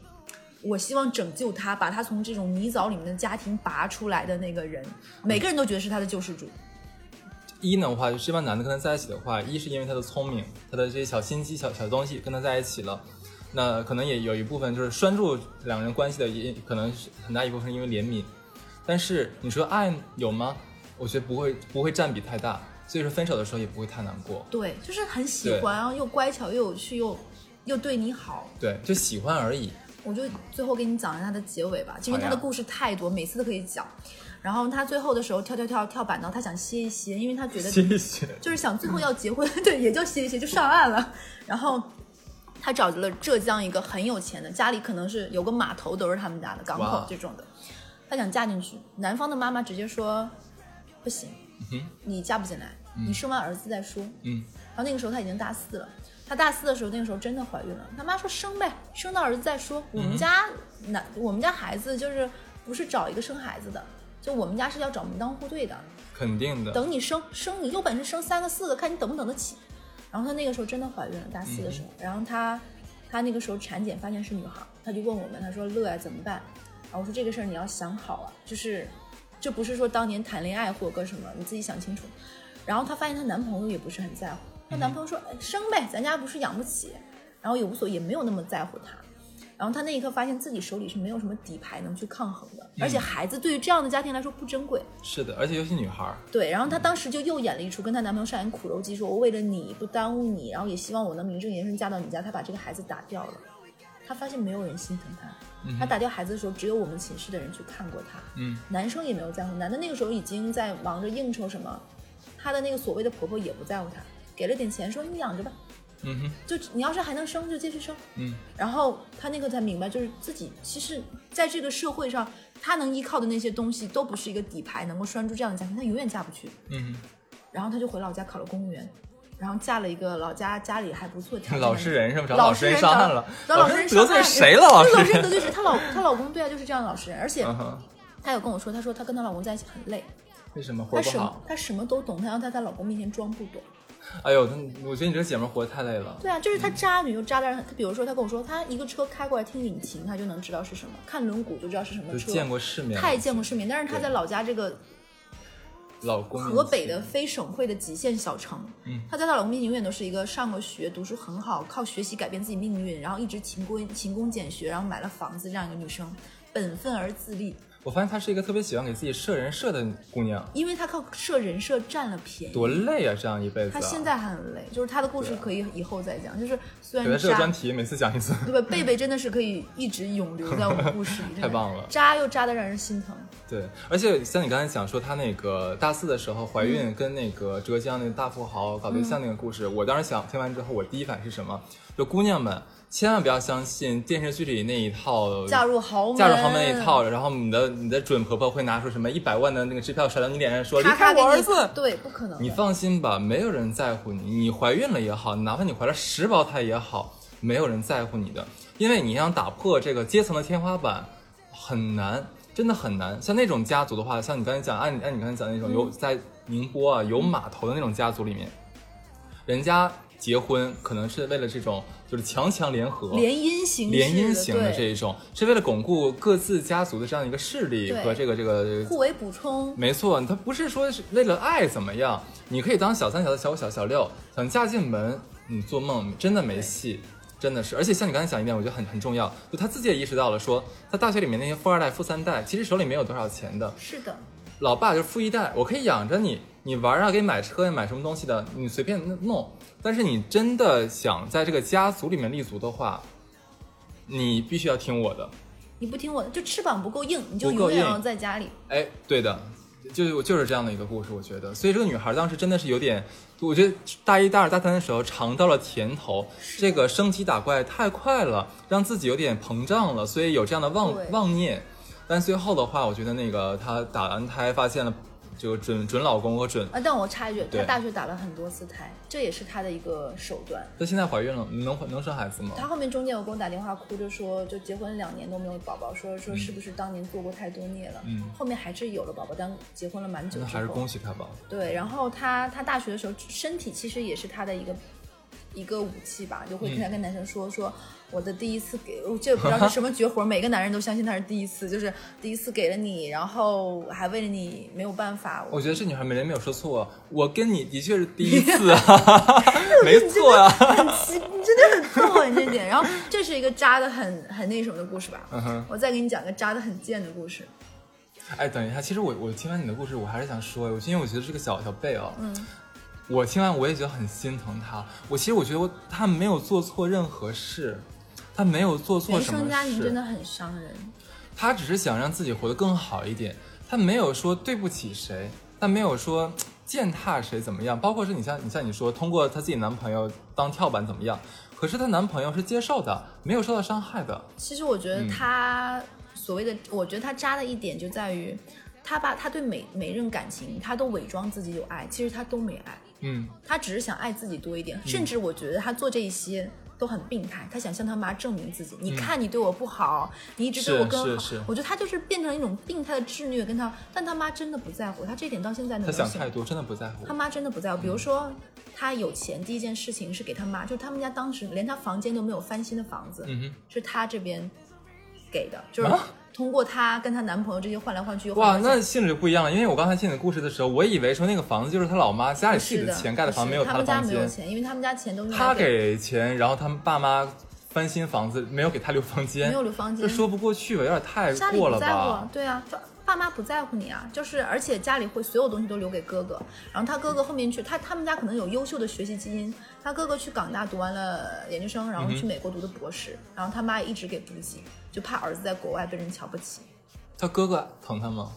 我希望拯救她，把她从这种泥沼里面的家庭拔出来的那个人，每个人都觉得是她的救世主。一呢的话，就是这帮男的跟他在一起的话，一是因为他的聪明，他的这些小心机、小小东西跟他在一起了，那可能也有一部分就是拴住两人关系的，也可能是很大一部分是因为怜悯。但是你说爱有吗？我觉得不会，不会占比太大，所以说分手的时候也不会太难过。对，就是很喜欢，然后又乖巧又有趣又又对你好。对，就喜欢而已。我就最后给你讲一下它的结尾吧，因为好呀它的故事太多，每次都可以讲。然后他最后的时候跳跳跳跳板呢，他想歇一歇，因为他觉得歇一歇。就是想最后要结婚，对，也就歇一歇就上岸了。然后他找了浙江一个很有钱的，家里可能是有个码头都是他们家的港口这种的，他想嫁进去，男方的妈妈直接说不行，嗯你嫁不进来，你生完儿子再说。嗯，然后那个时候他已经大四了，他大四的时候，那个时候真的怀孕了。他妈说生呗，生到儿子再说。我们家男，我们家孩子就是不是找一个生孩子的，就我们家是要找门当户对的。肯定的。等你生生，你有本事生三个四个，看你等不等得起。然后她那个时候真的怀孕了，大四的时候，然后她她那个时候产检发现是女孩，她就问我们，她说乐呀怎么办？然后我说这个事儿你要想好了，就是这不是说当年谈恋爱或个什么，你自己想清楚。然后她发现她男朋友也不是很在乎，她男朋友说、哎生呗，咱家不是养不起，然后也无所也没有那么在乎她。然后她那一刻发现自己手里是没有什么底牌能去抗衡的，而且孩子对于这样的家庭来说不珍贵。是的，而且尤其女孩儿，对，然后她当时就又演了一出跟她男朋友上演苦肉计，说我为了你不耽误你，然后也希望我能名正言顺嫁到你家。她把这个孩子打掉了，她发现没有人心疼她。她打掉孩子的时候，只有我们寝室的人去看过她。嗯，男生也没有在乎，男的那个时候已经在忙着应酬什么，她的那个所谓的婆婆也不在乎她，给了点钱说你养着吧，嗯哼，就你要是还能生就继续生。嗯，然后她那个才明白，就是自己其实在这个社会上，她能依靠的那些东西都不是一个底牌，能够拴住这样的家庭，她永远嫁不去。嗯哼然后她就回老家考了公务员，然后嫁了一个老家家里还不错条，件 老实人是吧？找老实人上岸了，找老实实人得罪谁了？老实人，得罪谁？她老 她老公对啊，就是这样的老实人，而且她有跟我说，她说她跟她老公在一起很累，为什么活她什么？她什么都懂，她要在她老公面前装不懂。哎呦，那我觉得你这个姐们活得太累了。对啊，就是她渣女又渣的，她比如说她跟我说，她一个车开过来听引擎，她就能知道是什么，看轮毂就知道是什么车，见过世面了，太见过世面。但是她在老家这个老公河北的非省会的极限小城，嗯她在她老公面前永远都是一个上过学、读书很好、靠学习改变自己命运，然后一直勤工勤工俭学，然后买了房子这样一个女生，本分而自立。我发现她是一个特别喜欢给自己设人设的姑娘，因为她靠设人设占了便宜，多累啊！这样一辈子、啊。她现在还很累，就是她的故事可以以后再讲。就是虽然渣这个专，题，每次讲一次。对吧？贝贝真的是可以一直永留在我们故事里，太棒了渣又渣的让人心疼。对，而且像你刚才讲说，她那个大四的时候怀嗯孕，跟那个浙江那个大富豪搞对象那个故事，我当时想听完之后，我第一反应是什么？就姑娘们千万不要相信电视剧里那一套嫁入豪门，嫁入豪门那一套，然后你的你的准婆婆会拿出什么一百万的那个支票甩到你脸上说离开我儿子。对，不可能。你放心吧，没有人在乎你。你怀孕了也好，哪怕你怀了十胞胎也好，没有人在乎你的，因为你想打破这个阶层的天花板很难，真的很难。像那种家族的话，像你刚才讲，按按你刚才讲的那种有在宁波啊有码头的那种家族里面，人家结婚可能是为了这种就是强强联合，联姻形式联姻型的这一种，是为了巩固各自家族的这样一个势力和这个这个互为补充。没错，他不是说是为了爱怎么样，你可以当小三、小四、小五、小小六，想嫁进门，你做梦真的没戏，真的是。而且像你刚才讲一点，我觉得很很重要，就他自己也意识到了说，他大学里面那些富二代、富三代，其实手里没有多少钱的，是的，老爸就是富一代，我可以养着你，你玩啊，给你买车呀，买什么东西的，你随便弄。但是你真的想在这个家族里面立足的话，你必须要听我的。你不听我的，就翅膀不够硬，你就永远要在家里。哎，对的，就就是这样的一个故事，我觉得。所以这个女孩当时真的是有点，我觉得大一、大二、大三的时候尝到了甜头，这个升级打怪太快了，让自己有点膨胀了，所以有这样的妄妄念。但最后的话，我觉得那个她打完胎发现了这个准准老公和准，啊，但我插一句，她大学打了很多次胎，这也是她的一个手段。她现在怀孕了，能能生孩子吗？她后面中间有给我打电话，哭着说，就结婚两年都没有宝宝，说说是不是当年做过太多孽了？嗯后面还是有了宝宝，但结婚了蛮久之后。那还是恭喜她吧。对，然后她她大学的时候，身体其实也是她的一个一个武器吧，就会跟她跟男生说、说我的第一次给，我这不知道是什么绝活，每个男人都相信他是第一次，就是第一次给了你，然后还为了你没有办法，我觉得这女孩没人没有说错，我跟你的确是第一 次啊，没错呀、很奇，你真的很逗你，这点。然后这是一个渣的很很那什么的故事吧。嗯哼我再给你讲个渣的很贱的故事。哎，等一下，其实我我听完你的故事，我还是想说，我因为我觉得这个小小贝哦，嗯，我听完我也觉得很心疼他。我其实我觉得我他没有做错任何事，他没有做错原什么生家庭真的，很伤人。他只是想让自己活得更好一点，他没有说对不起谁，他没有说践踏谁怎么样，包括是你像你像你说通过她自己男朋友当跳板怎么样，可是她男朋友是接受的，没有受到伤害的。其实我觉嗯得他所谓的，我觉得他渣的一点就在于，他把他对每每任感情，他都伪装自己有爱，其实他都没爱，嗯，他只是想爱自己多一点。甚至我觉得他做这一些。都很病态，他想向他妈证明自己。你看，你对我不好，你一直对我更好。我觉得他就是变成一种病态的自虐，跟他，但他妈真的不在乎，他这点到现在他能想想太多，真的不在乎他。妈真的不在乎。比如说，他有钱，第一件事情是给他妈，就是他们家当时连他房间都没有翻新的房子。是他这边给的，就是啊通过她跟她男朋友这些换来换去。哇，那性质就不一样了。因为我刚才听你的故事的时候，我以为说那个房子就是她老妈家里自己的钱盖的房，不是没有的他们家。没有钱，因为他们家钱都是他给钱，然后他们爸妈翻新房子，没有给他留房间，没有留房间这说不过去吧？有点太家里过了不在乎吧？，对啊，爸妈不在乎你啊，就是而且家里会所有东西都留给哥哥，然后他哥哥后面去，他他们家可能有优秀的学习基因，他哥哥去港大读完了研究生，然后去美国读的博士，然后他妈也一直给补给，就怕儿子在国外被人瞧不起。他哥哥疼他吗？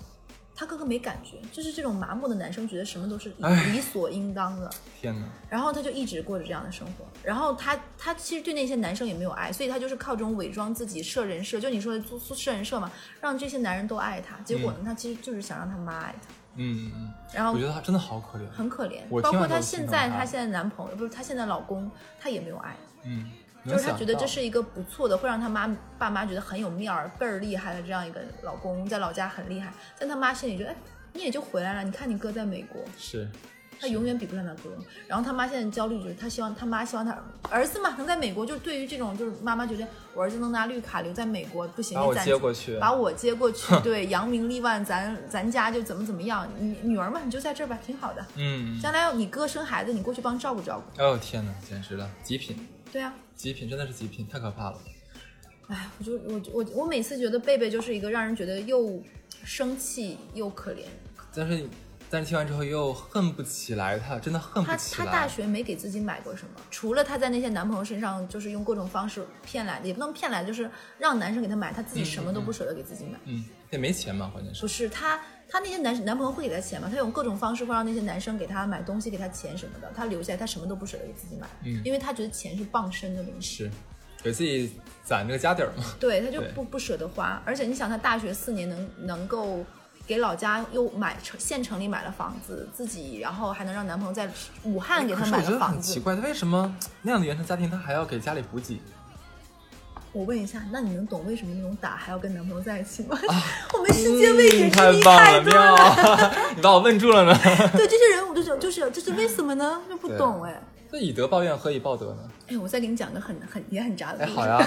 他哥哥没感觉，就是这种麻木的男生，觉得什么都是理所应当的，天哪！然后他就一直过着这样的生活。然后他他其实对那些男生也没有爱，所以他就是靠这种伪装自己设人设，就你说的做设人设嘛，让这些男人都爱他。结果呢，他其实就是想让他妈爱他，嗯嗯嗯，然后我觉得他真的好可怜。很可怜。包括她现在，疼她。她现在男朋友不是她现在老公，他也没有爱，嗯，就是他觉得这是一个不错的，会让他妈爸妈觉得很有面儿、倍儿厉害的这样一个老公，在老家很厉害，但他妈心里觉得，哎，你也就回来了，你看你哥在美国，是他永远比不上他哥。然后他妈现在焦虑就是他希望他妈希望他儿子嘛能在美国，就是对于这种就是妈妈觉得我儿子能拿绿卡留在美国不行，把我接过去把我接过去，对，扬名立万，咱咱家就怎么怎么样，你女儿嘛你就在这儿吧，挺好的。嗯，将来你哥生孩子，你过去帮照顾照顾。哦天哪，简直了，极品，对啊，极品，真的是极品，太可怕了。哎，我就我我我每次觉得贝贝就是一个让人觉得又生气又可怜。但是但是听完之后又恨不起来他，真的恨不起来。她大学没给自己买过什么，除了她在那些男朋友身上就是用各种方式骗来的，也不能骗来，就是让男生给她买，她自己什么都不舍得给自己买。嗯，也没钱嘛，关键是不。是她，她那些男男朋友会给她钱吗？她用各种方式会让那些男生给她买东西，给她钱什么的，她留下来，她什么都不舍得给自己买，嗯因为她觉得钱是傍身的东西。是，给自己攒这个家底儿嘛。对，他就不不舍得花，而且你想，他大学四年能能够给老家又买城县城里买了房子，自己然后还能让男朋友在武汉给他买可是我觉得了房子。很奇怪，他为什么那样的原生家庭他还要给家里补给？我问一下，那你能懂为什么那种打还要跟男朋友在一起吗？我们世界未解嗯之谜太多了。妙！你把我问住了呢。对这些人，我就想，就是这是为什么呢？就不懂哎。那以德报怨，何以报德呢？哎，我再给你讲个很很也很渣的好呀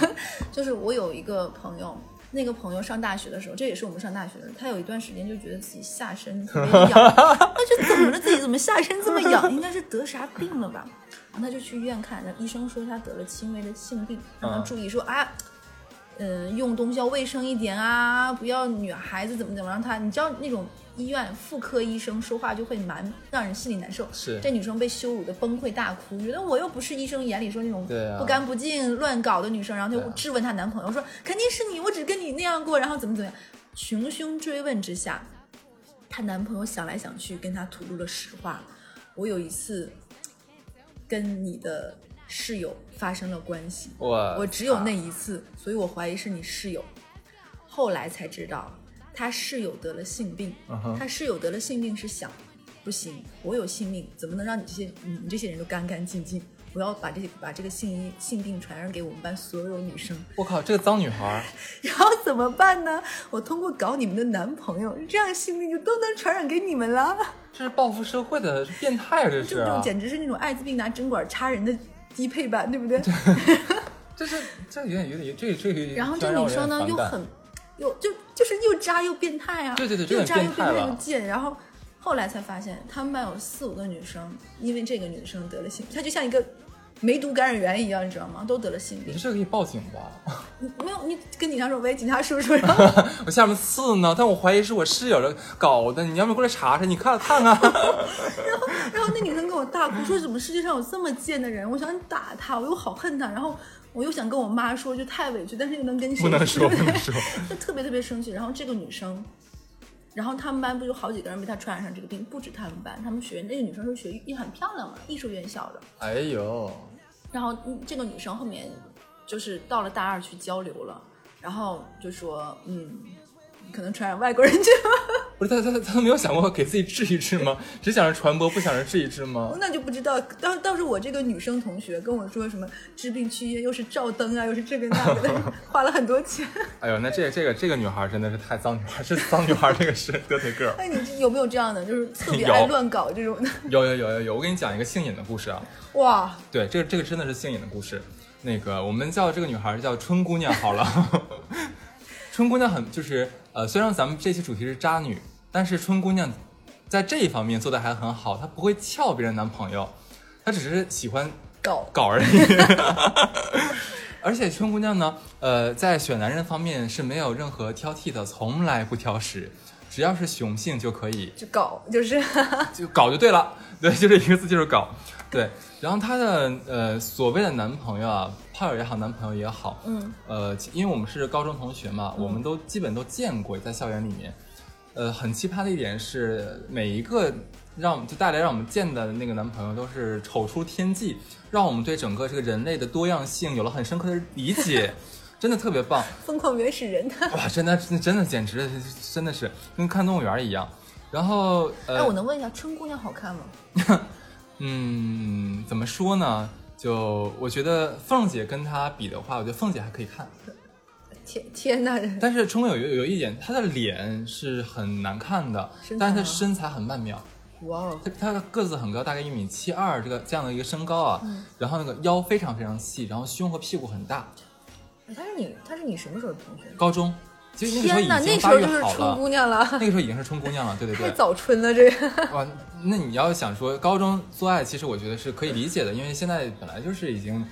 就是我有一个朋友，那个朋友上大学的时候，这也是我们上大学的，他有一段时间就觉得自己下身特别痒，他就怎么了？自己怎么下身这么痒？应该是得啥病了吧？然后他就去医院看，那医生说他得了轻微的性病，让他嗯注意说啊。嗯，用东西要卫生一点啊，不要女孩子怎么怎么让他，你知道那种医院妇科医生说话就会蛮让人心里难受。是。这女生被羞辱的崩溃大哭，觉得我又不是医生眼里说那种不干不净、乱搞的女生，然后就质问她男朋友说肯定是你，我只跟你那样过，然后怎么怎么样，穷凶追问之下，她男朋友想来想去跟她吐露了实话，我有一次跟你的室友发生了关系，我我只有那一次，所以我怀疑是你室友。后来才知道，他室友得了性病，嗯哼他室友得了性病是想，不行，我有性命，怎么能让你这些你你这些人都干干净净？我要把这把这个性性病传染给我们班所有女生，我靠，这个脏女孩儿，然后怎么办呢？我通过搞你们的男朋友，这样性病就都能传染给你们了。这是报复社会的变态啊，这是啊这种简直是那种艾滋病拿针管插人的低配版，对不对？这是这有点有点这这个有点然后这女生呢又很，又就就是又渣又变态啊！对对对又渣又变态又贱。然后后来才发现，他们班有四五个女生，因为这个女生得了性，她就像一个梅毒感染源一样，你知道吗？都得了性病你。这个可以报警吧？没有，你跟警察说，喂，警察叔叔，然 后我下面刺呢，但我怀疑是我室友的搞的，你要不要过来查查？你看看看。然后然后那女生跟我大哭说，怎么世界上有这么贱的人？我想打他，我又好恨他，然后我又想跟我妈说，就太委屈，但是又能跟谁不能说对对 不能说就特别特别生气。然后这个女生，然后他们班不有好几个人被她传染上这个病，不止他们班，他们学院那个女生是学也很漂亮嘛，艺术院校的。哎呦，然后嗯这个女生后面就是到了大二去交流了，然后就说，嗯，可能传染外国人去了。不是他他他他没有想过给自己治一治吗？只想着传播，不想着治一治吗？那就不知道，当当时我这个女生同学跟我说什么治病去医院，又是照灯啊，又是这个那个的，花了很多钱。哎呦，那这个这个这个女孩真的是太脏女孩，是脏女孩，这个是得罪个儿。哎，你这有没有这样的，就是特别爱乱搞这种的？有有有有有，我给你讲一个性瘾的故事啊。哇，对，这个这个真的是性瘾的故事。那个我们叫这个女孩叫春姑娘好了。春姑娘很就是呃，虽然咱们这期主题是渣女，但是春姑娘在这一方面做的还很好，她不会撬别人男朋友，她只是喜欢搞搞而已。而且春姑娘呢，呃，在选男人方面是没有任何挑剔的，从来不挑食，只要是雄性就可以，就搞，就是 就搞就对了，对，就这一个字就是搞，对。然后她的呃所谓的男朋友啊，炮友也好，男朋友也好，嗯，呃，因为我们是高中同学嘛，我们都基本都见过，在校园里面。呃，很奇葩的一点是，每一个让就带来让我们见的那个男朋友都是丑出天际，让我们对整个这个人类的多样性有了很深刻的理解，真的特别棒。疯狂原始人。哇，真的真真的简直真的是跟看动物园一样。然后呃，哎，我能问一下，春姑娘好看吗？嗯，怎么说呢？就我觉得凤姐跟她比的话，我觉得凤姐还可以看，天天呐，但是春哥有有有一点，她的脸是很难看的但是她身材很曼妙。哇哦，她她的个子很高，大概一米七二，这个这样的一个身高啊，嗯然后那个腰非常非常细，然后胸和屁股很大。哎她是你，她是你什么时候的同学？高中，其实那个时候就是春了，姑娘了，那个时候已经是春姑娘了，对对太对。早春了，这个。哇，那你要想说高中做爱，其实我觉得是可以理解的，因为现在本来就是已经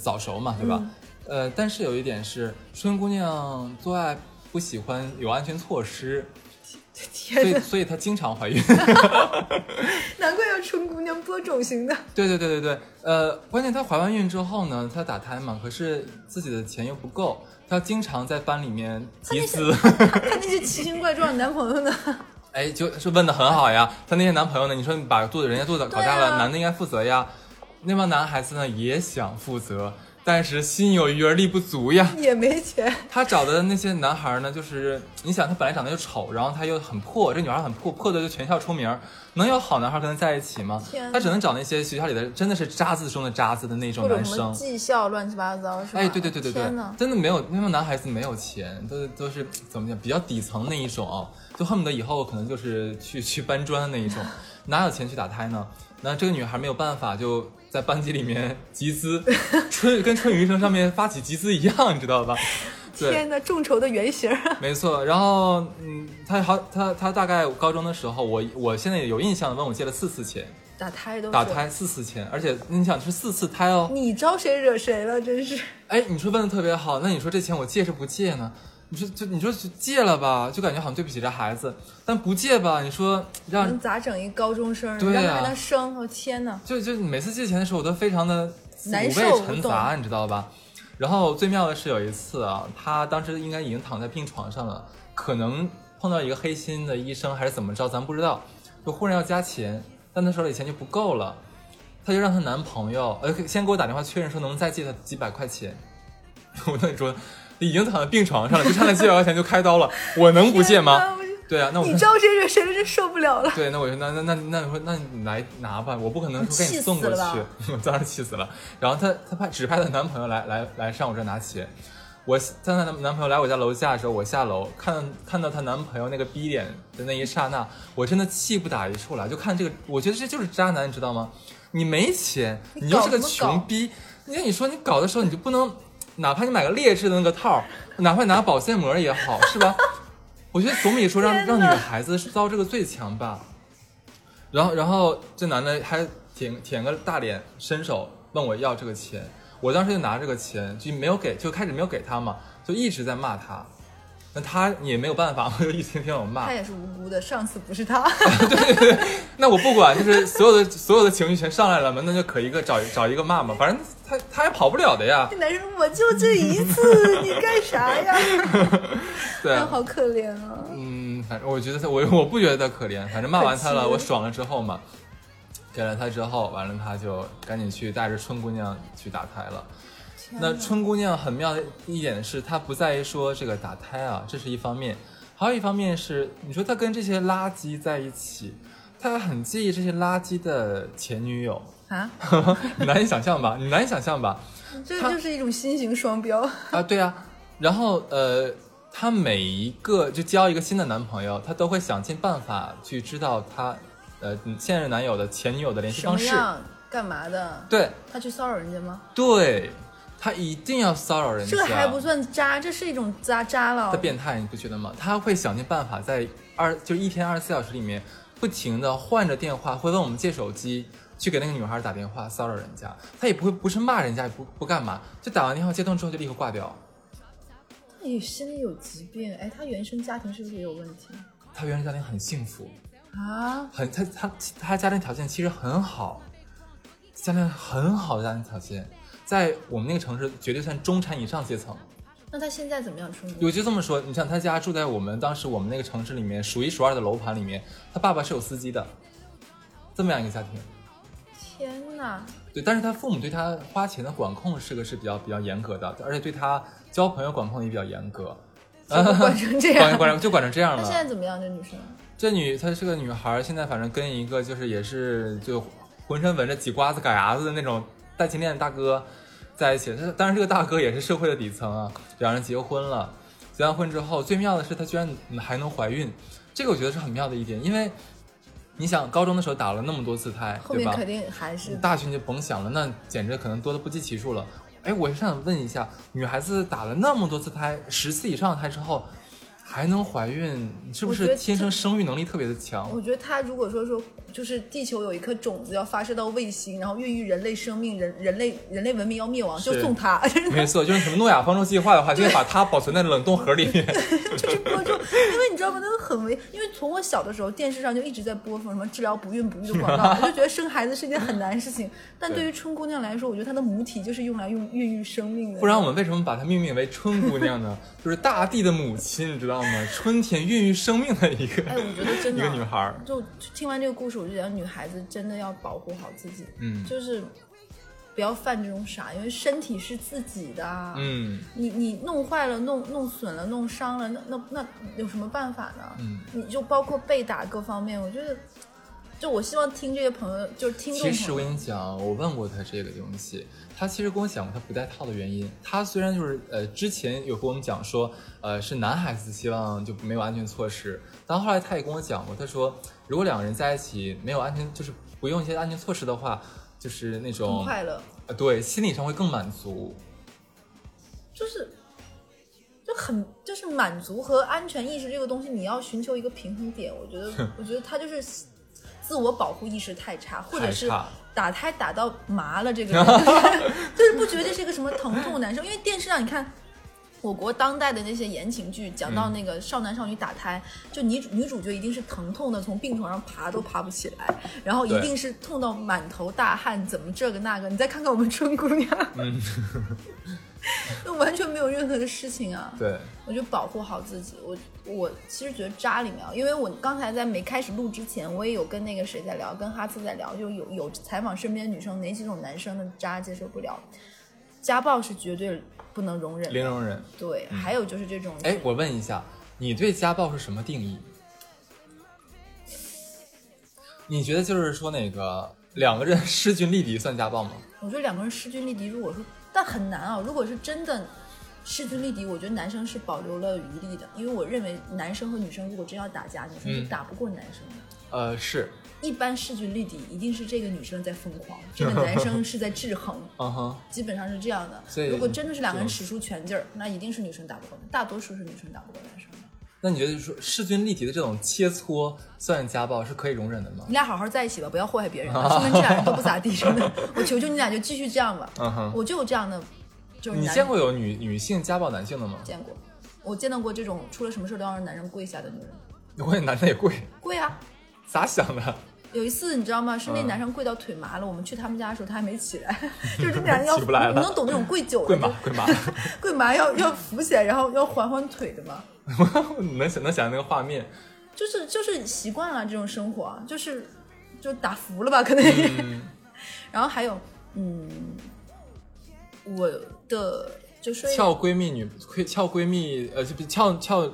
早熟嘛，对吧？嗯呃，但是有一点是，春姑娘做爱不喜欢有安全措施，所以，所以她经常怀孕。难怪要春姑娘播种型的。对对对对对，呃，关键她怀完孕之后呢，她打胎嘛，可是自己的钱又不够，她经常在班里面集资。她那些奇形怪状的男朋友呢？哎，就是问的很好呀。她那些男朋友呢？你说你把肚子人家肚子搞大了，啊男的应该负责呀。那帮男孩子呢也想负责，但是心有余而力不足呀。也没钱。他找的那些男孩呢，就是你想，他本来长得又丑，然后他又很破，这女孩很破，破的就全校出名，能有好男孩跟他在一起吗天？哪他只能找那些学校里的真的是渣子中的渣子的那种男生。技校乱七八糟是吧？哎，对对对对对，！真的没有，那帮男孩子没有钱，都都是怎么讲，比较底层那一种啊，就恨不得以后可能就是去去搬砖的那一种，哪有钱去打胎呢？那这个女孩没有办法，就在班级里面集资，春跟春雨医生上面发起集资一样，你知道吧？天哪，众筹的原型儿。没错。然后，嗯，他好，他他大概高中的时候，我我现在有印象，问我借了四次钱，打胎都打胎四次钱，而且你想是四次胎哦，你招谁惹谁了？真是。哎，你说问的特别好，那你说这钱我借是不借呢？你说就你说就借了吧，就感觉好像对不起这孩子，但不借吧，你说让能咋整一高中生？对啊让他还能生？我、天哪！就就每次借钱的时候，我都非常的五难受味陈杂，你知道吧？然后最妙的是有一次啊，他当时应该已经躺在病床上了，可能碰到一个黑心的医生还是怎么着，咱不知道，就忽然要加钱，但他手里钱就不够了，她就让她男朋友呃先给我打电话确认说能不能再借她几百块钱。我跟你说，已经躺在病床上了，就差那几百块钱就开刀了，我能不借吗对啊，那我你知道谁惹谁了？真受不了了。对，那我就那那那那我说那你来拿吧，我不可能说给你送过去，我当时气死了。然后她她派指派她男朋友来来来上我这拿钱，我在她男男朋友来我家楼下的时候，我下楼看看到她男朋友那个逼脸的那一刹那，我真的气不打一处来。就看这个，我觉得这就是渣男，你知道吗？你没钱，你你又是个穷逼，那你说你搞的时候你就不能，哪怕你买个劣质的那个套儿，哪怕你拿个保鲜膜也好，是吧？我觉得总比说让让女孩子遭这个罪强吧。然后，然后这男的还舔舔个大脸，伸手问我要这个钱，我当时就拿这个钱就没有给，就开始没有给他嘛，就一直在骂他。那他也没有办法，我就一天天我骂 他。也是无辜的，上次不是他。对对对那我不管，就是所有的所有的情绪全上来了嘛，那就可一个找找一个骂嘛，反正他他也跑不了的呀。这男人我就这一次，你干啥呀？对他，好可怜啊！嗯，反正我觉得他，我我不觉得他可怜，反正骂完他了，我爽了之后嘛，给了他之后，完了他就赶紧去带着春姑娘去打胎了。那春姑娘很妙的一点是，她不在于说这个打胎啊，这是一方面，还有一方面是，你说她跟这些垃圾在一起，她很介意这些垃圾的前女友，啊，你 难以想象吧？你难以想象吧？他这就是一种新型双标。啊，对啊，然后呃，她每一个就交一个新的男朋友，她都会想尽办法去知道他呃现任男友的前女友的联系方式。干嘛的？对他去骚扰人家吗？对，他一定要骚扰人家。这还不算渣，这是一种渣渣了他。变态，你不觉得吗？他会想尽办法在二就一天二十四小时里面，不停的换着电话，会问我们借手机，去给那个女孩打电话骚扰人家。他也不会不是骂人家，也不不干嘛，就打完电话接通之后就立刻挂掉。他也心里有疾病，哎，他原生家庭是不是也有问题他原生家庭很幸福，啊？很他他他家庭条件其实很好，家庭很好的家庭条件，在我们那个城市绝对算中产以上阶层。那他现在怎么样？春姑我就这么说，你像他家住在我们当时我们那个城市里面数一数二的楼盘里面，他爸爸是有司机的，这么样一个家庭。天哪！对，但是他父母对他花钱的管控是个是比较比较严格的，而且对他交朋友管控也比较严格，管成这管样？管就管成这样那了。现在怎么样？这女生这女她是个女孩，现在反正跟一个就是也是就浑身纹着几瓜子嘎牙子的那种带金链的大哥在一起。这当然这个大哥也是社会的底层啊，两人结婚了。结完婚之后，最妙的是她居然还能怀孕，这个我觉得是很妙的一点，因为你想高中的时候打了那么多次胎，对吧？后面肯定还是大学你就甭想了，那简直可能多的不计其数了。哎，我是想问一下，女孩子打了那么多次胎，十次以上的胎之后，还能怀孕，是不是天生生育能力特别的强？我觉得她如果说说就是地球有一颗种子要发射到卫星，然后孕育人类生命，人人类人类文明要灭亡，就送它，没错，就是什么诺亚方舟计划的话，就会把它保存在冷冻盒里面。就是播种，因为你知道吗？那个很危，因为从我小的时候，电视上就一直在播放什么治疗不孕不育的广告，我就觉得生孩子是一件很难的事情。但对于春姑娘来说，我觉得她的母体就是用来用孕育生命的。不然我们为什么把它命名为春姑娘呢？就是大地的母亲，你知道吗？春天孕育生命的一个，哎，我觉得真一的个女孩。就听完这个故事，我就觉得女孩子真的要保护好自己，嗯就是不要犯这种傻，因为身体是自己的。嗯，你你弄坏了、弄弄损了、弄伤了，那那那有什么办法呢？嗯，你就包括被打各方面，我觉得，就我希望听这些朋友，就是听众其实我，跟你讲，我问过他这个东西，他其实跟我讲过他不戴套的原因。他虽然就是呃之前有跟我们讲说，呃是男孩子希望就没有安全措施，但后来他也跟我讲过，他说如果两个人在一起没有安全，就是不用一些安全措施的话，就是那很种快乐，呃对心理上会更满足。就是就很就是满足和安全意识这个东西，你要寻求一个平衡点。我觉得，我觉得他就是自我保护意识太差，或者是打胎打到麻了，这个人就是 就是不觉得这是个什么疼痛难受，因为电视上你看。我国当代的那些言情剧，讲到那个少男少女打胎，就女主女主角一定是疼痛的，从病床上爬都爬不起来，然后一定是痛到满头大汗，怎么这个那个？你再看看我们春姑娘，嗯，就完全没有任何的事情啊。对，我就保护好自己。我我其实觉得渣里面啊，因为我刚才在没开始录之前，我也有跟那个谁在聊，跟哈次在聊，就有有采访身边女生哪几种男生的渣接受不了。家暴是绝对不能容忍。零容忍。对，还有就是这种，哎，我问一下，你对家暴是什么定义？你觉得就是说那个两个人 势均力敌算家暴吗？我觉得两个人势均力敌，如果说但很难啊。如果是真的势均力敌，我觉得男生是保留了余力的，因为我认为男生和女生如果真要打架，女生是嗯打不过男生的。呃，是，一般势均力敌，一定是这个女生在疯狂，这个男生是在制衡，嗯哼，基本上是这样的所以。如果真的是两个人使出全劲儿，那一定是女生打不过的，大多数是女生打不过男生的。那你觉得说势均力敌的这种切磋算家暴是可以容忍的吗你？俩好好在一起吧，不要祸害别人啊，说明这俩人都不咋地，真的。我求求你俩就继续这样吧。嗯哼，我就有这样的，就是你见过有女女性家暴男性的吗？见过，我见到过这种出了什么事都要让男人跪下的女人。我也男的也跪，跪啊！咋想的？有一次你知道吗？是那嗯男生跪到腿麻了，我们去他们家的时候他还没起来，就是这男人要起不来了你能懂那种跪久了跪麻跪麻，跪麻要要扶起来，然后要缓缓腿的嘛。能想能想象那个画面。就是就是习惯了这种生活，啊就是就打服了吧，可能。嗯 然后还有，嗯，我的就是撬闺蜜女会撬闺蜜，呃，就不撬撬自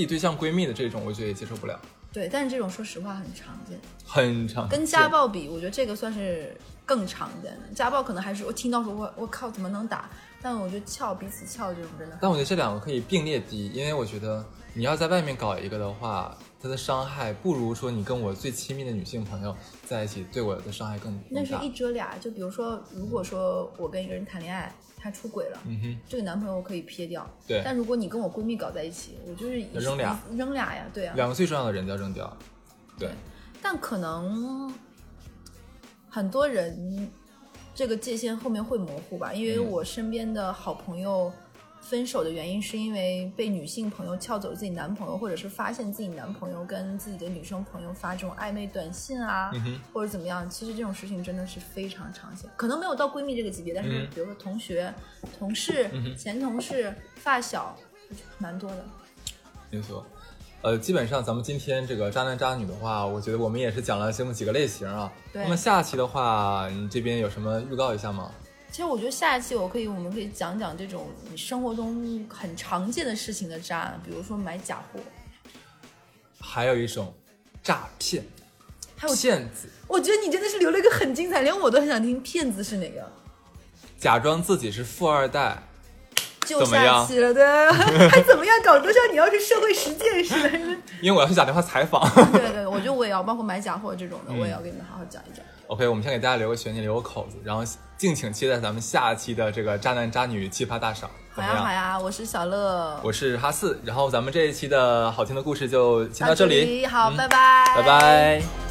己对象闺蜜的这种，我觉得也接受不了，对，但是这种说实话很常见，很常跟家暴比，我觉得这个算是更常见的。家暴可能还是我听到说我我靠怎么能打，但我觉得撬彼此撬这种真的但我觉得这两个可以并列第一，因为我觉得你要在外面搞一个的话，它的伤害不如说你跟我最亲密的女性朋友在一起，对我的伤害更那是一。遮俩。就比如说，如果说我跟一个人谈恋爱，他出轨了，嗯哼，这个男朋友我可以撇掉。对但如果你跟我闺蜜搞在一起，我就是一扔俩扔俩呀，对啊。两个最重要的人都要扔掉。对，但可能很多人这个界限后面会模糊吧，因为嗯我身边的好朋友分手的原因是因为被女性朋友撬走自己男朋友，或者是发现自己男朋友跟自己的女生朋友发这种暧昧短信啊，或者怎么样。其实这种事情真的是非常常见，可能没有到闺蜜这个级别，但是嗯比如说同学、同事、嗯前同事、发小，蛮多的。没错。呃，基本上咱们今天这个渣男渣女的话，我觉得我们也是讲了这么几个类型啊。对那么下期的话，你这边有什么预告一下吗？其实我觉得下一期我可以，我们可以讲讲这种你生活中很常见的事情的渣，比如说买假货，还有一种诈骗，还有骗子我觉得你真的是留了一个很精彩，连我都很想听骗子是哪个。假装自己是富二代，就下期了的，还怎么样？搞得像你要是社会实践似的。因为我要去打电话采访。对对，我觉得我也要，包括买假货这种的，嗯我也要给你们好好讲一讲。OK，我们先给大家留个悬念，留个口子，然后敬请期待咱们下期的这个渣男渣女奇葩大赏？好呀好呀，我是小乐，我是哈四，然后咱们这一期的好听的故事就先到这里，好，嗯拜拜，拜拜。